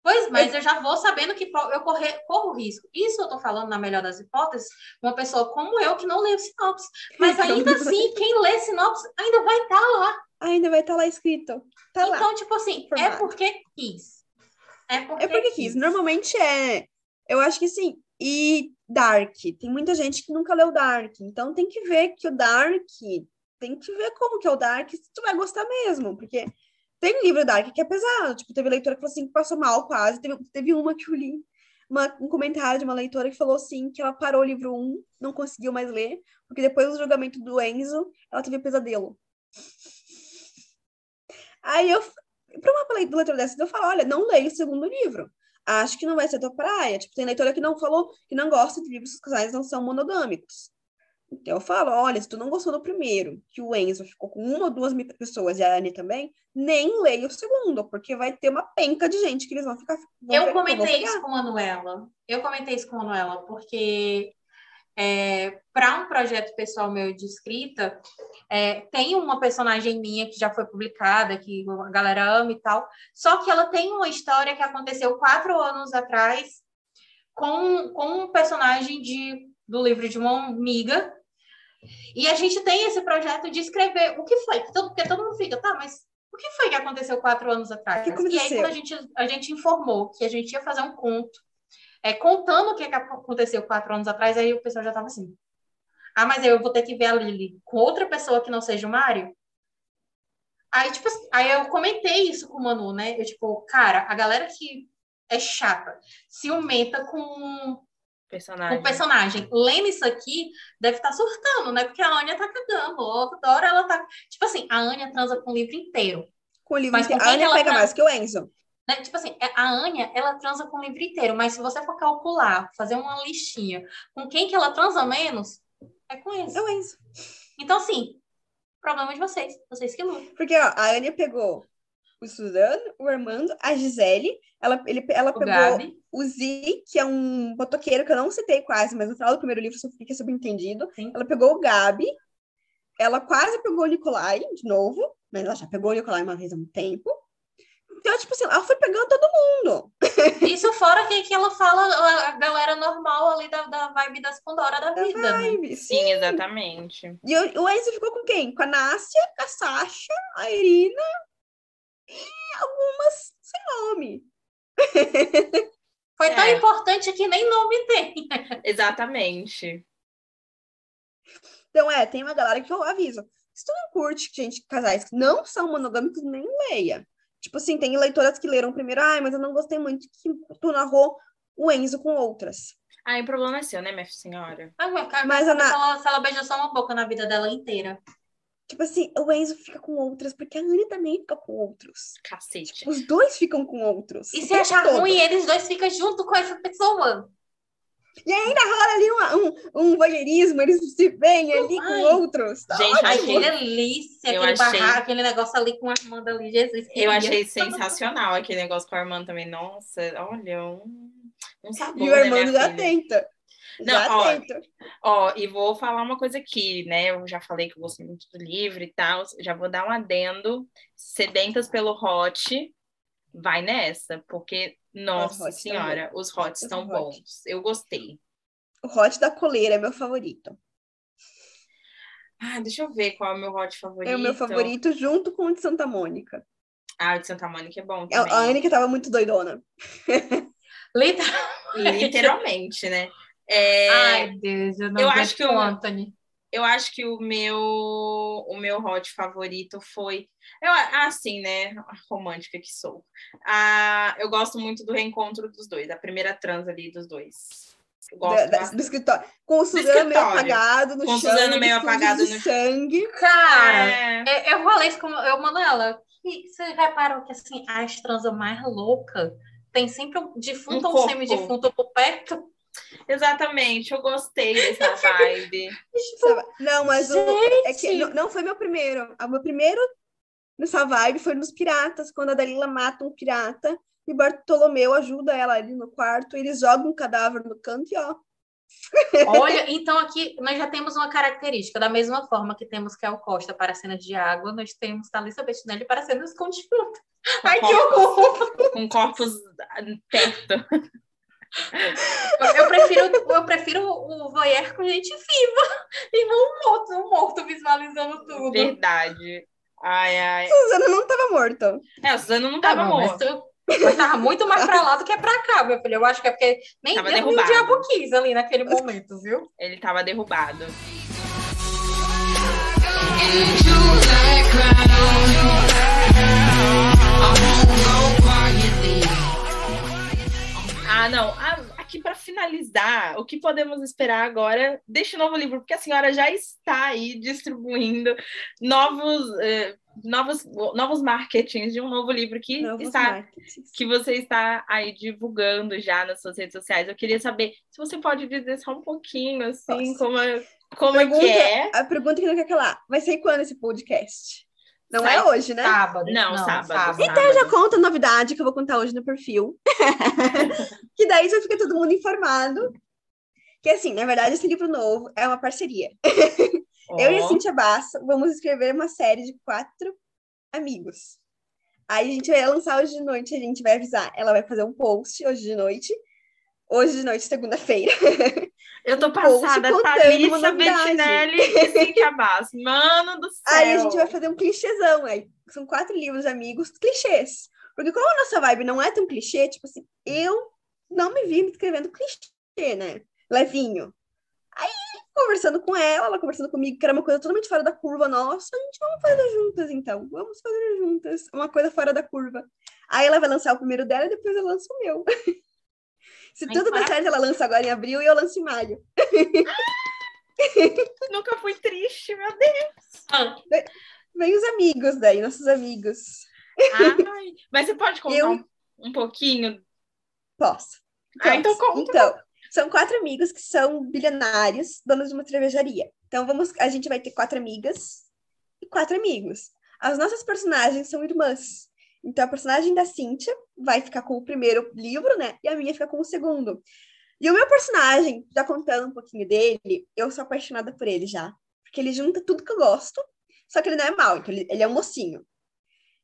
Pois, mas eu já vou sabendo que eu correr, corro risco. Isso eu tô falando, na melhor das hipóteses, uma pessoa como eu que não lê sinopse. Mas ainda [LAUGHS] assim, quem lê sinopse ainda vai estar lá. Ainda vai estar lá escrito. Tá lá. Então, tipo assim, é porque quis. É porque, É porque quis. Normalmente é. Eu acho que sim. E Dark. Tem muita gente que nunca leu Dark. Então tem que ver que o Dark. Tem que ver como que é o Dark, se tu vai gostar mesmo. Porque tem livro Dark que é pesado. Tipo, teve leitora que falou assim que passou mal quase. Teve, teve uma que eu li. uma- um comentário de uma leitora que falou assim que ela parou o livro 1, não conseguiu mais ler, porque depois do julgamento do Enzo, ela teve pesadelo. Aí eu, para uma leitora dessa, eu falo, olha, não leia o segundo livro. Acho que não vai ser tua praia. Tipo, tem leitora que não falou que não gosta de livros que os casais não são monogâmicos. Então eu falo, olha, se tu não gostou do primeiro, que o Enzo ficou com uma ou duas mil pessoas e a Anne também, nem leia o segundo, porque vai ter uma penca de gente que eles vão ficar. vão Eu comentei isso com a Manuela. Eu comentei isso com a Manuela, porque para um projeto pessoal meu de escrita, é, tem uma personagem minha que já foi publicada, que a galera ama e tal, só que ela tem uma história que aconteceu quatro anos atrás com, com um personagem de, do livro de uma amiga. E a gente tem esse projeto de escrever o que foi, porque todo, mundo fica, tá, mas o que foi que aconteceu quatro anos atrás? Que E aí, quando a gente, a gente informou que a gente ia fazer um conto, é, contando o que, que aconteceu quatro anos atrás, aí o pessoal já tava assim, ah, mas eu vou ter que ver a Lily com outra pessoa que não seja o Mário? Aí, tipo, aí eu comentei isso com o Manu, né? Eu, tipo, cara, a galera que é chata, ciumenta com o Personagem. personagem. Lendo isso aqui, deve estar surtando, né? Porque a Anya tá cagando. Toda hora ela tá. Tipo assim, a Anya transa com o livro inteiro. Com o livro Mas inteiro. A Anya pega tá- mais que o Enzo. Né? Tipo assim, é- a Anya, ela transa com o livro inteiro, mas se você for calcular, fazer uma listinha com quem que ela transa menos, é com É esse. o Enzo. Então, assim, problema de vocês. Vocês que lutam. Porque, ó, a Anya pegou o Suzano, o Armando, a Gisele, ela, ele, ela O pegou Gabi. o Zi, que é um motoqueiro que eu não citei quase, mas no final do primeiro livro isso fica subentendido. Sim. Ela pegou o Gabi, ela quase pegou o Nicolai de novo, mas ela já pegou o Nicolai uma vez há um tempo. Então, tipo assim, ela foi pegando todo mundo. [LAUGHS] Isso fora que, que ela fala a galera normal ali da, da vibe das Pandora da vida, né? Ai, sim. Sim, exatamente. E o, o Enzo ficou com quem? Com a com a Sasha, a Irina e algumas sem nome. [LAUGHS] Foi tão É. importante que nem nome tem. Exatamente. Então, é, tem uma galera que eu aviso. Se tu não curte, gente, casais que não são monogâmicos, nem leia. Tipo assim, tem leitoras que leram primeiro, ai, mas eu não gostei muito que tu narrou o Enzo com outras. Aí o problema é seu, né, minha senhora? Ah, mas, cara, Mas, se, Ana- ela, se ela beija só uma boca na vida dela inteira. Tipo assim, o Enzo fica com outras, porque a Anne também fica com outros. Cacete. Os dois ficam com outros. E se achar todo. ruim, eles dois ficam junto com essa pessoa. E ainda rola ali uma- um, um voyeurismo, eles se veem ali com Ai. outros. Tá Gente, Ai, que delícia, eu aquele achei- barraco, aquele negócio ali com a Amanda ali, Jesus. Eu queria. achei sensacional aquele negócio com a irmã também. Nossa, olha, um, um sabor, E o né, Armando já filha? tenta. Não, ó. Ó, e vou falar uma coisa aqui, né? Eu já falei que eu gostei muito do livro e tal. Já vou dar um adendo. Sedentas pelo Hot, vai nessa, porque, nossa Hot tá senhora, os Hots Os estão Hot. bons. Eu gostei. O Hot da coleira é meu favorito. Ah, deixa eu ver qual é o meu Hot favorito. É o meu favorito junto com o de Santa Mônica. Ah, o de Santa Mônica é bom A também. a Anne que tava muito doidona. [LAUGHS] [LAUGHS] Literalmente, né? É, Ai, Deus, eu não eu acho que com eu- o Anthony. eu acho que o meu o meu hot favorito foi eu assim né romântica que sou ah, eu gosto muito do reencontro dos dois da primeira trans ali dos dois eu gosto Da- da- do escritório. Com o Suzano meio apagado no Com o chão. Suzano meio apagado no- sangue. Cara, É, eu, eu falei isso com eu, Manuela. E você reparou que assim, as transas mais loucas tem sempre um defunto Um ou um semidefunto por perto. Exatamente eu gostei dessa [LAUGHS] vibe Sabe? Não, mas o, é que Gente! não, não foi meu primeiro. O meu primeiro nessa vibe foi nos Piratas, quando a Dalila mata um pirata e Bartolomeu ajuda ela ali no quarto. Eles jogam um cadáver no canto e ó. [LAUGHS] Olha, então aqui nós já temos uma característica, da mesma forma que temos Kel Costa para cenas de água, nós temos Thalissa Bettinelli para cenas com defunto. Ai, que horror! com corpos perto Eu, eu prefiro, eu prefiro o voyeur com gente viva [LAUGHS] e não um morto, um morto visualizando tudo. verdade ai ai Suzano não tava morto. é o Suzano não Tá tava bom, mas morto mas tava muito mais pra lá do que pra cá, meu filho. Eu acho que é porque nem, Tava nem o diabo quis ali naquele momento, viu? ele tava derrubado Ah, não. Ah, aqui para finalizar, o que podemos esperar agora deste novo livro? Porque a senhora já está aí distribuindo novos, eh, novos, novos marketings de um novo livro que Novos está marketings. que você está aí divulgando já nas suas redes sociais. Eu queria saber se você pode dizer só um pouquinho, assim, Posso. como é- Como é que Pergunta- é? A pergunta que não quer calar. Vai ser quando esse podcast? Não Sai é hoje, né? Sábado. Não, sábado, sábado. Então eu já conto a novidade que eu vou contar hoje no perfil. [LAUGHS] que daí já fica todo mundo informado. Que assim, na verdade, esse livro novo é uma parceria. Eu e a Cintia Bassa vamos escrever uma série de quatro amigos. Aí a gente vai lançar hoje de noite, a gente vai avisar. Ela vai fazer um post hoje de noite. Hoje de noite, segunda-feira. [LAUGHS] Eu tô um passada, Thalissa novidade. Bettinelli e Cintia. Mano do céu. Aí a gente vai fazer um clichêzão. Aí são quatro livros amigos, clichês. Porque como a nossa vibe não é tão clichê, tipo assim, eu não me vi me escrevendo clichê, né? Levinho. Aí, conversando com ela, ela conversando comigo, que era uma coisa totalmente fora da curva nossa, a gente vamos fazer juntas, então. Vamos fazer juntas. Uma coisa fora da curva. Aí ela vai lançar o primeiro dela e depois eu lanço o meu. [LAUGHS] Se Ai, tudo der certo, ela lança agora em abril e eu lanço em maio. [LAUGHS] Nunca fui triste, meu Deus. Ah, Vem os amigos daí, nossos amigos. Ai, mas você pode contar Eu- um, um pouquinho? Posso. Ah, então conta. Então, são quatro amigos que são bilionários, donos de uma cervejaria. Então, vamos, a gente vai ter quatro amigas e quatro amigos. As nossas personagens são irmãs. Então, a personagem da Cíntia vai ficar com o primeiro livro, né? E a minha fica com o segundo. E o meu personagem, já contando um pouquinho dele, eu sou apaixonada por ele já. Porque ele junta tudo que eu gosto, só que ele não é mau, então ele, ele é um mocinho.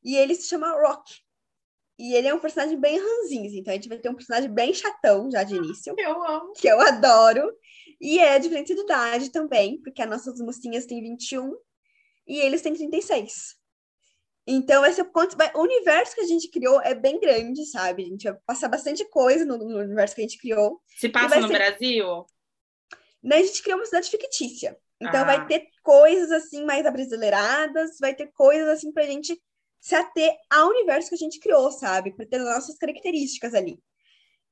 E ele se chama Rock. E ele é um personagem bem ranzinza, então a gente vai ter um personagem bem chatão já de início, Eu amo. que eu adoro. E é diferente de idade também, porque as nossas mocinhas têm 21 e eles têm 36. Então, vai ser quanto vai- o universo que a gente criou é bem grande, sabe? A gente vai passar bastante coisa no, no universo que a gente criou. Se passa no ser- Brasil? Daí a gente criou uma cidade fictícia. Então Ah. vai ter coisas assim mais abrasileiradas, vai ter coisas assim pra gente se ater ao universo que a gente criou, sabe? Pra ter as nossas características ali.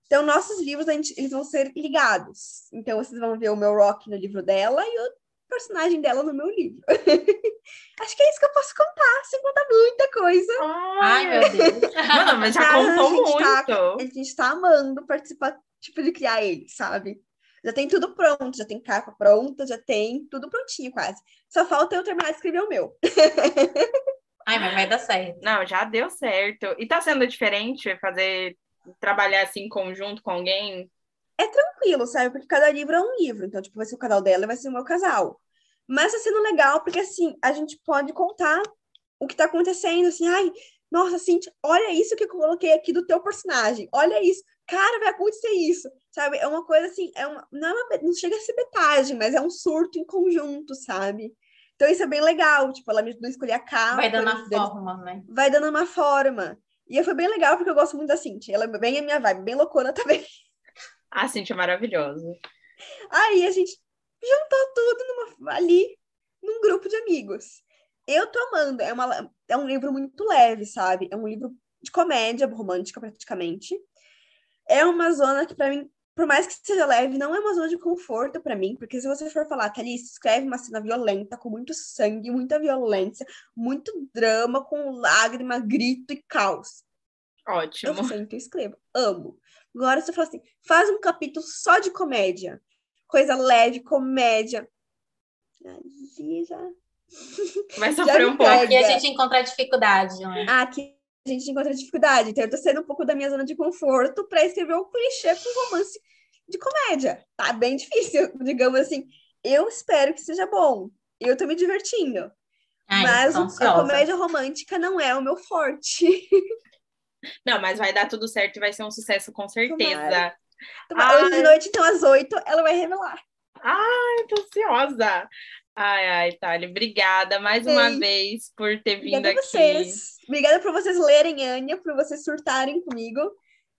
Então, nossos livros, gente- eles vão ser ligados. Então, vocês vão ver o meu rock no livro dela e o personagem dela no meu livro. [LAUGHS] Acho que é isso que eu posso contar, sem contar muita coisa. Ai, meu Deus. Mano, mas já [LAUGHS] Mas a contou gente muito. tá- A gente tá amando participar, tipo, de criar ele, sabe? Já tem tudo pronto, já tem capa pronta, já tem tudo prontinho quase. Só falta eu terminar de escrever o meu. [LAUGHS] Ai, mas vai dar certo. Não, já deu certo. E tá sendo diferente fazer trabalhar assim em conjunto com alguém? Tranquilo, sabe? Porque cada livro é um livro. Então, tipo, vai ser o canal dela e vai ser o meu casal. Mas tá sendo legal, porque assim, a gente pode contar o que tá acontecendo, assim, ai, nossa, Cintia, olha isso que eu coloquei aqui do teu personagem, olha isso, cara, vai acontecer isso, sabe? É uma coisa assim, é uma, não, é uma, não chega a ser betagem, mas é um surto em conjunto, sabe? Então isso é bem legal, tipo, ela me ajudou a escolher a capa, Vai dando a eles- eles- forma, né? vai dando uma forma. E foi bem legal, porque eu gosto muito da Cintia, ela é bem a minha vibe, bem loucona também. Ah, Cintia, é maravilhoso. Aí a gente juntou tudo numa- ali, num grupo de amigos. Eu tô amando, é, uma, é um livro muito leve, sabe? É um livro de comédia romântica, praticamente. É uma zona que, pra mim, por mais que seja leve, não é uma zona de conforto pra mim, porque se você for falar, Thalys, escreve uma cena violenta, com muito sangue, muita violência, muito drama, com lágrima, grito e caos. Eu Ótimo. sempre escrevo, amo. Agora você fala assim, faz um capítulo só de comédia. Coisa leve, comédia. Aí já... [LAUGHS] Vai sofrer um pouco. Aqui a gente encontra dificuldade, né? Aqui a gente encontra dificuldade. Então eu tô saindo um pouco da minha zona de conforto para escrever um clichê com romance de comédia. Tá bem difícil, [LAUGHS] digamos assim. Eu espero que seja bom. Eu tô me divertindo. Ai, mas tô o- a comédia romântica não é o meu forte. [LAUGHS] Não, mas vai dar tudo certo e vai ser um sucesso com certeza. Tomara. Hoje de noite, então, às oito, ela vai revelar. Ai, tô ansiosa. Ai, ai, Thali, obrigada mais uma Ei. vez por ter vindo Obrigada aqui. vocês. Obrigada por vocês lerem Anya, por vocês surtarem comigo.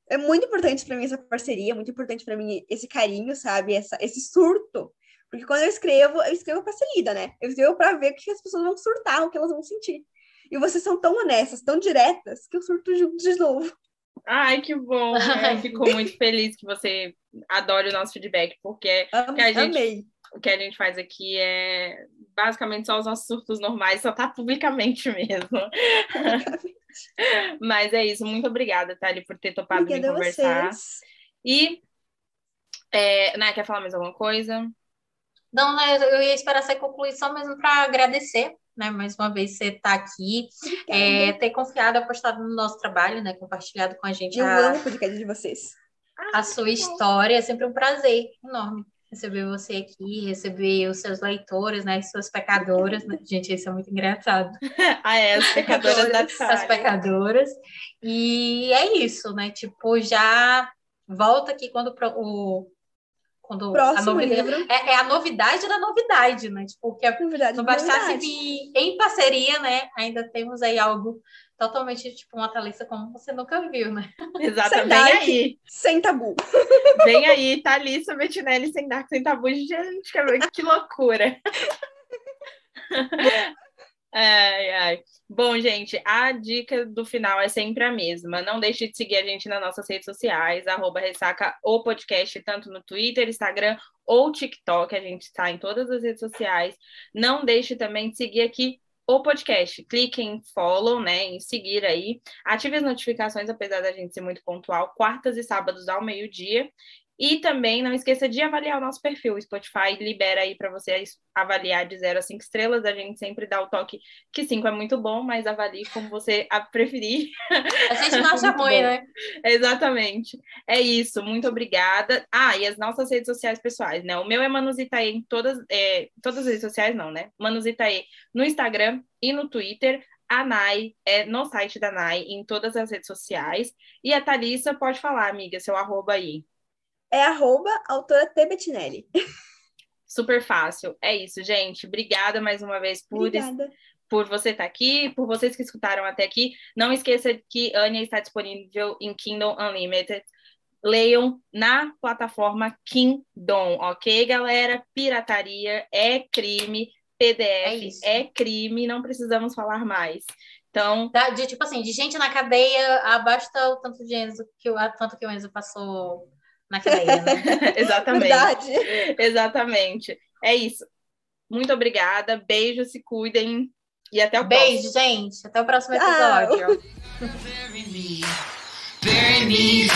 É muito importante para mim essa parceria, muito importante para mim esse carinho, sabe? Essa, esse surto. Porque quando eu escrevo, eu escrevo para ser lida, né? Eu escrevo para ver o que as pessoas vão surtar, o que elas vão sentir. E vocês são tão honestas, tão diretas, que eu surto junto de novo. Ai, que bom. [LAUGHS] Eu fico muito feliz que você adore o nosso feedback, porque Am- Que a gente- Amei. o que a gente faz aqui é basicamente só os nossos surtos normais, só tá publicamente [LAUGHS] mesmo. Mas é isso, muito obrigada, Thali, por ter topado Obrigada conversar. vocês. E, é, né, quer falar mais alguma coisa? Não, né, eu ia esperar essa concluir só mesmo para agradecer, né? Mais uma vez você estar aqui, é, ter confiado, apostado no nosso trabalho, né? Compartilhado com a gente Eu a, amo o podcast de vocês. a sua história. É sempre um prazer enorme receber você aqui, receber os seus leitores, né? As suas pecadoras, né? [LAUGHS] Gente, isso é muito engraçado. [LAUGHS] Ah, é, as pecadoras da as Thalia. pecadoras. E é isso, né? Tipo, já volta aqui quando o quando a Próximo novidade livro. é, é a novidade da novidade, né? Tipo, que é- Novidade, não bastasse novidade. vir em parceria, né? Ainda temos aí algo totalmente tipo uma Thalissa como você nunca viu, né? Exatamente. Sem Vem Dark. aí. Sem tabu. Vem aí, Thalissa Bettinelli sem Dark, sem tabu. Gente, que- que loucura. [LAUGHS] Ai, ai. Bom, gente, a dica do final é sempre a mesma. Não deixe de seguir a gente nas nossas redes sociais, arroba ressaca o podcast, tanto no Twitter, Instagram ou TikTok. A gente está em todas as redes sociais. Não deixe também de seguir aqui o podcast. Clique em follow, né? Em seguir aí. Ative as notificações, apesar da gente ser muito pontual, quartas e sábados ao meio-dia. E também não esqueça de avaliar o nosso perfil. O Spotify libera aí para você avaliar de 0 a 5 estrelas. A gente sempre dá o toque que 5 é muito bom, mas avalie como você a preferir. A gente [LAUGHS] não acha ruim, né? Exatamente. É isso. Muito obrigada. Ah, e as nossas redes sociais pessoais, né? O meu é Manuzitaê em todas, é, todas as redes sociais, não, né? Manuzitaê no Instagram e no Twitter. A Nai é no site da Nai, em todas as redes sociais. E a Thalissa pode falar, amiga, seu arroba aí. É arroba autora T. Bettinelli. Super fácil. É isso, gente. Obrigada mais uma vez por, Obrigada. por você estar aqui, por vocês que escutaram até aqui. Não esqueça que Anya está disponível em Kindle Unlimited. Leiam na plataforma Kindle, ok, galera? Pirataria é crime, É PDF isso. é crime, não precisamos falar mais. Então, Da- de tipo assim, de gente na cadeia, abasta o tanto de Enzo que o tanto que o Enzo passou na cadeia, né? [LAUGHS] exatamente. Verdade. Exatamente. É isso. Muito obrigada. Beijo, se cuidem e até o próximo. Beijo, gente. Até o próximo episódio. Bury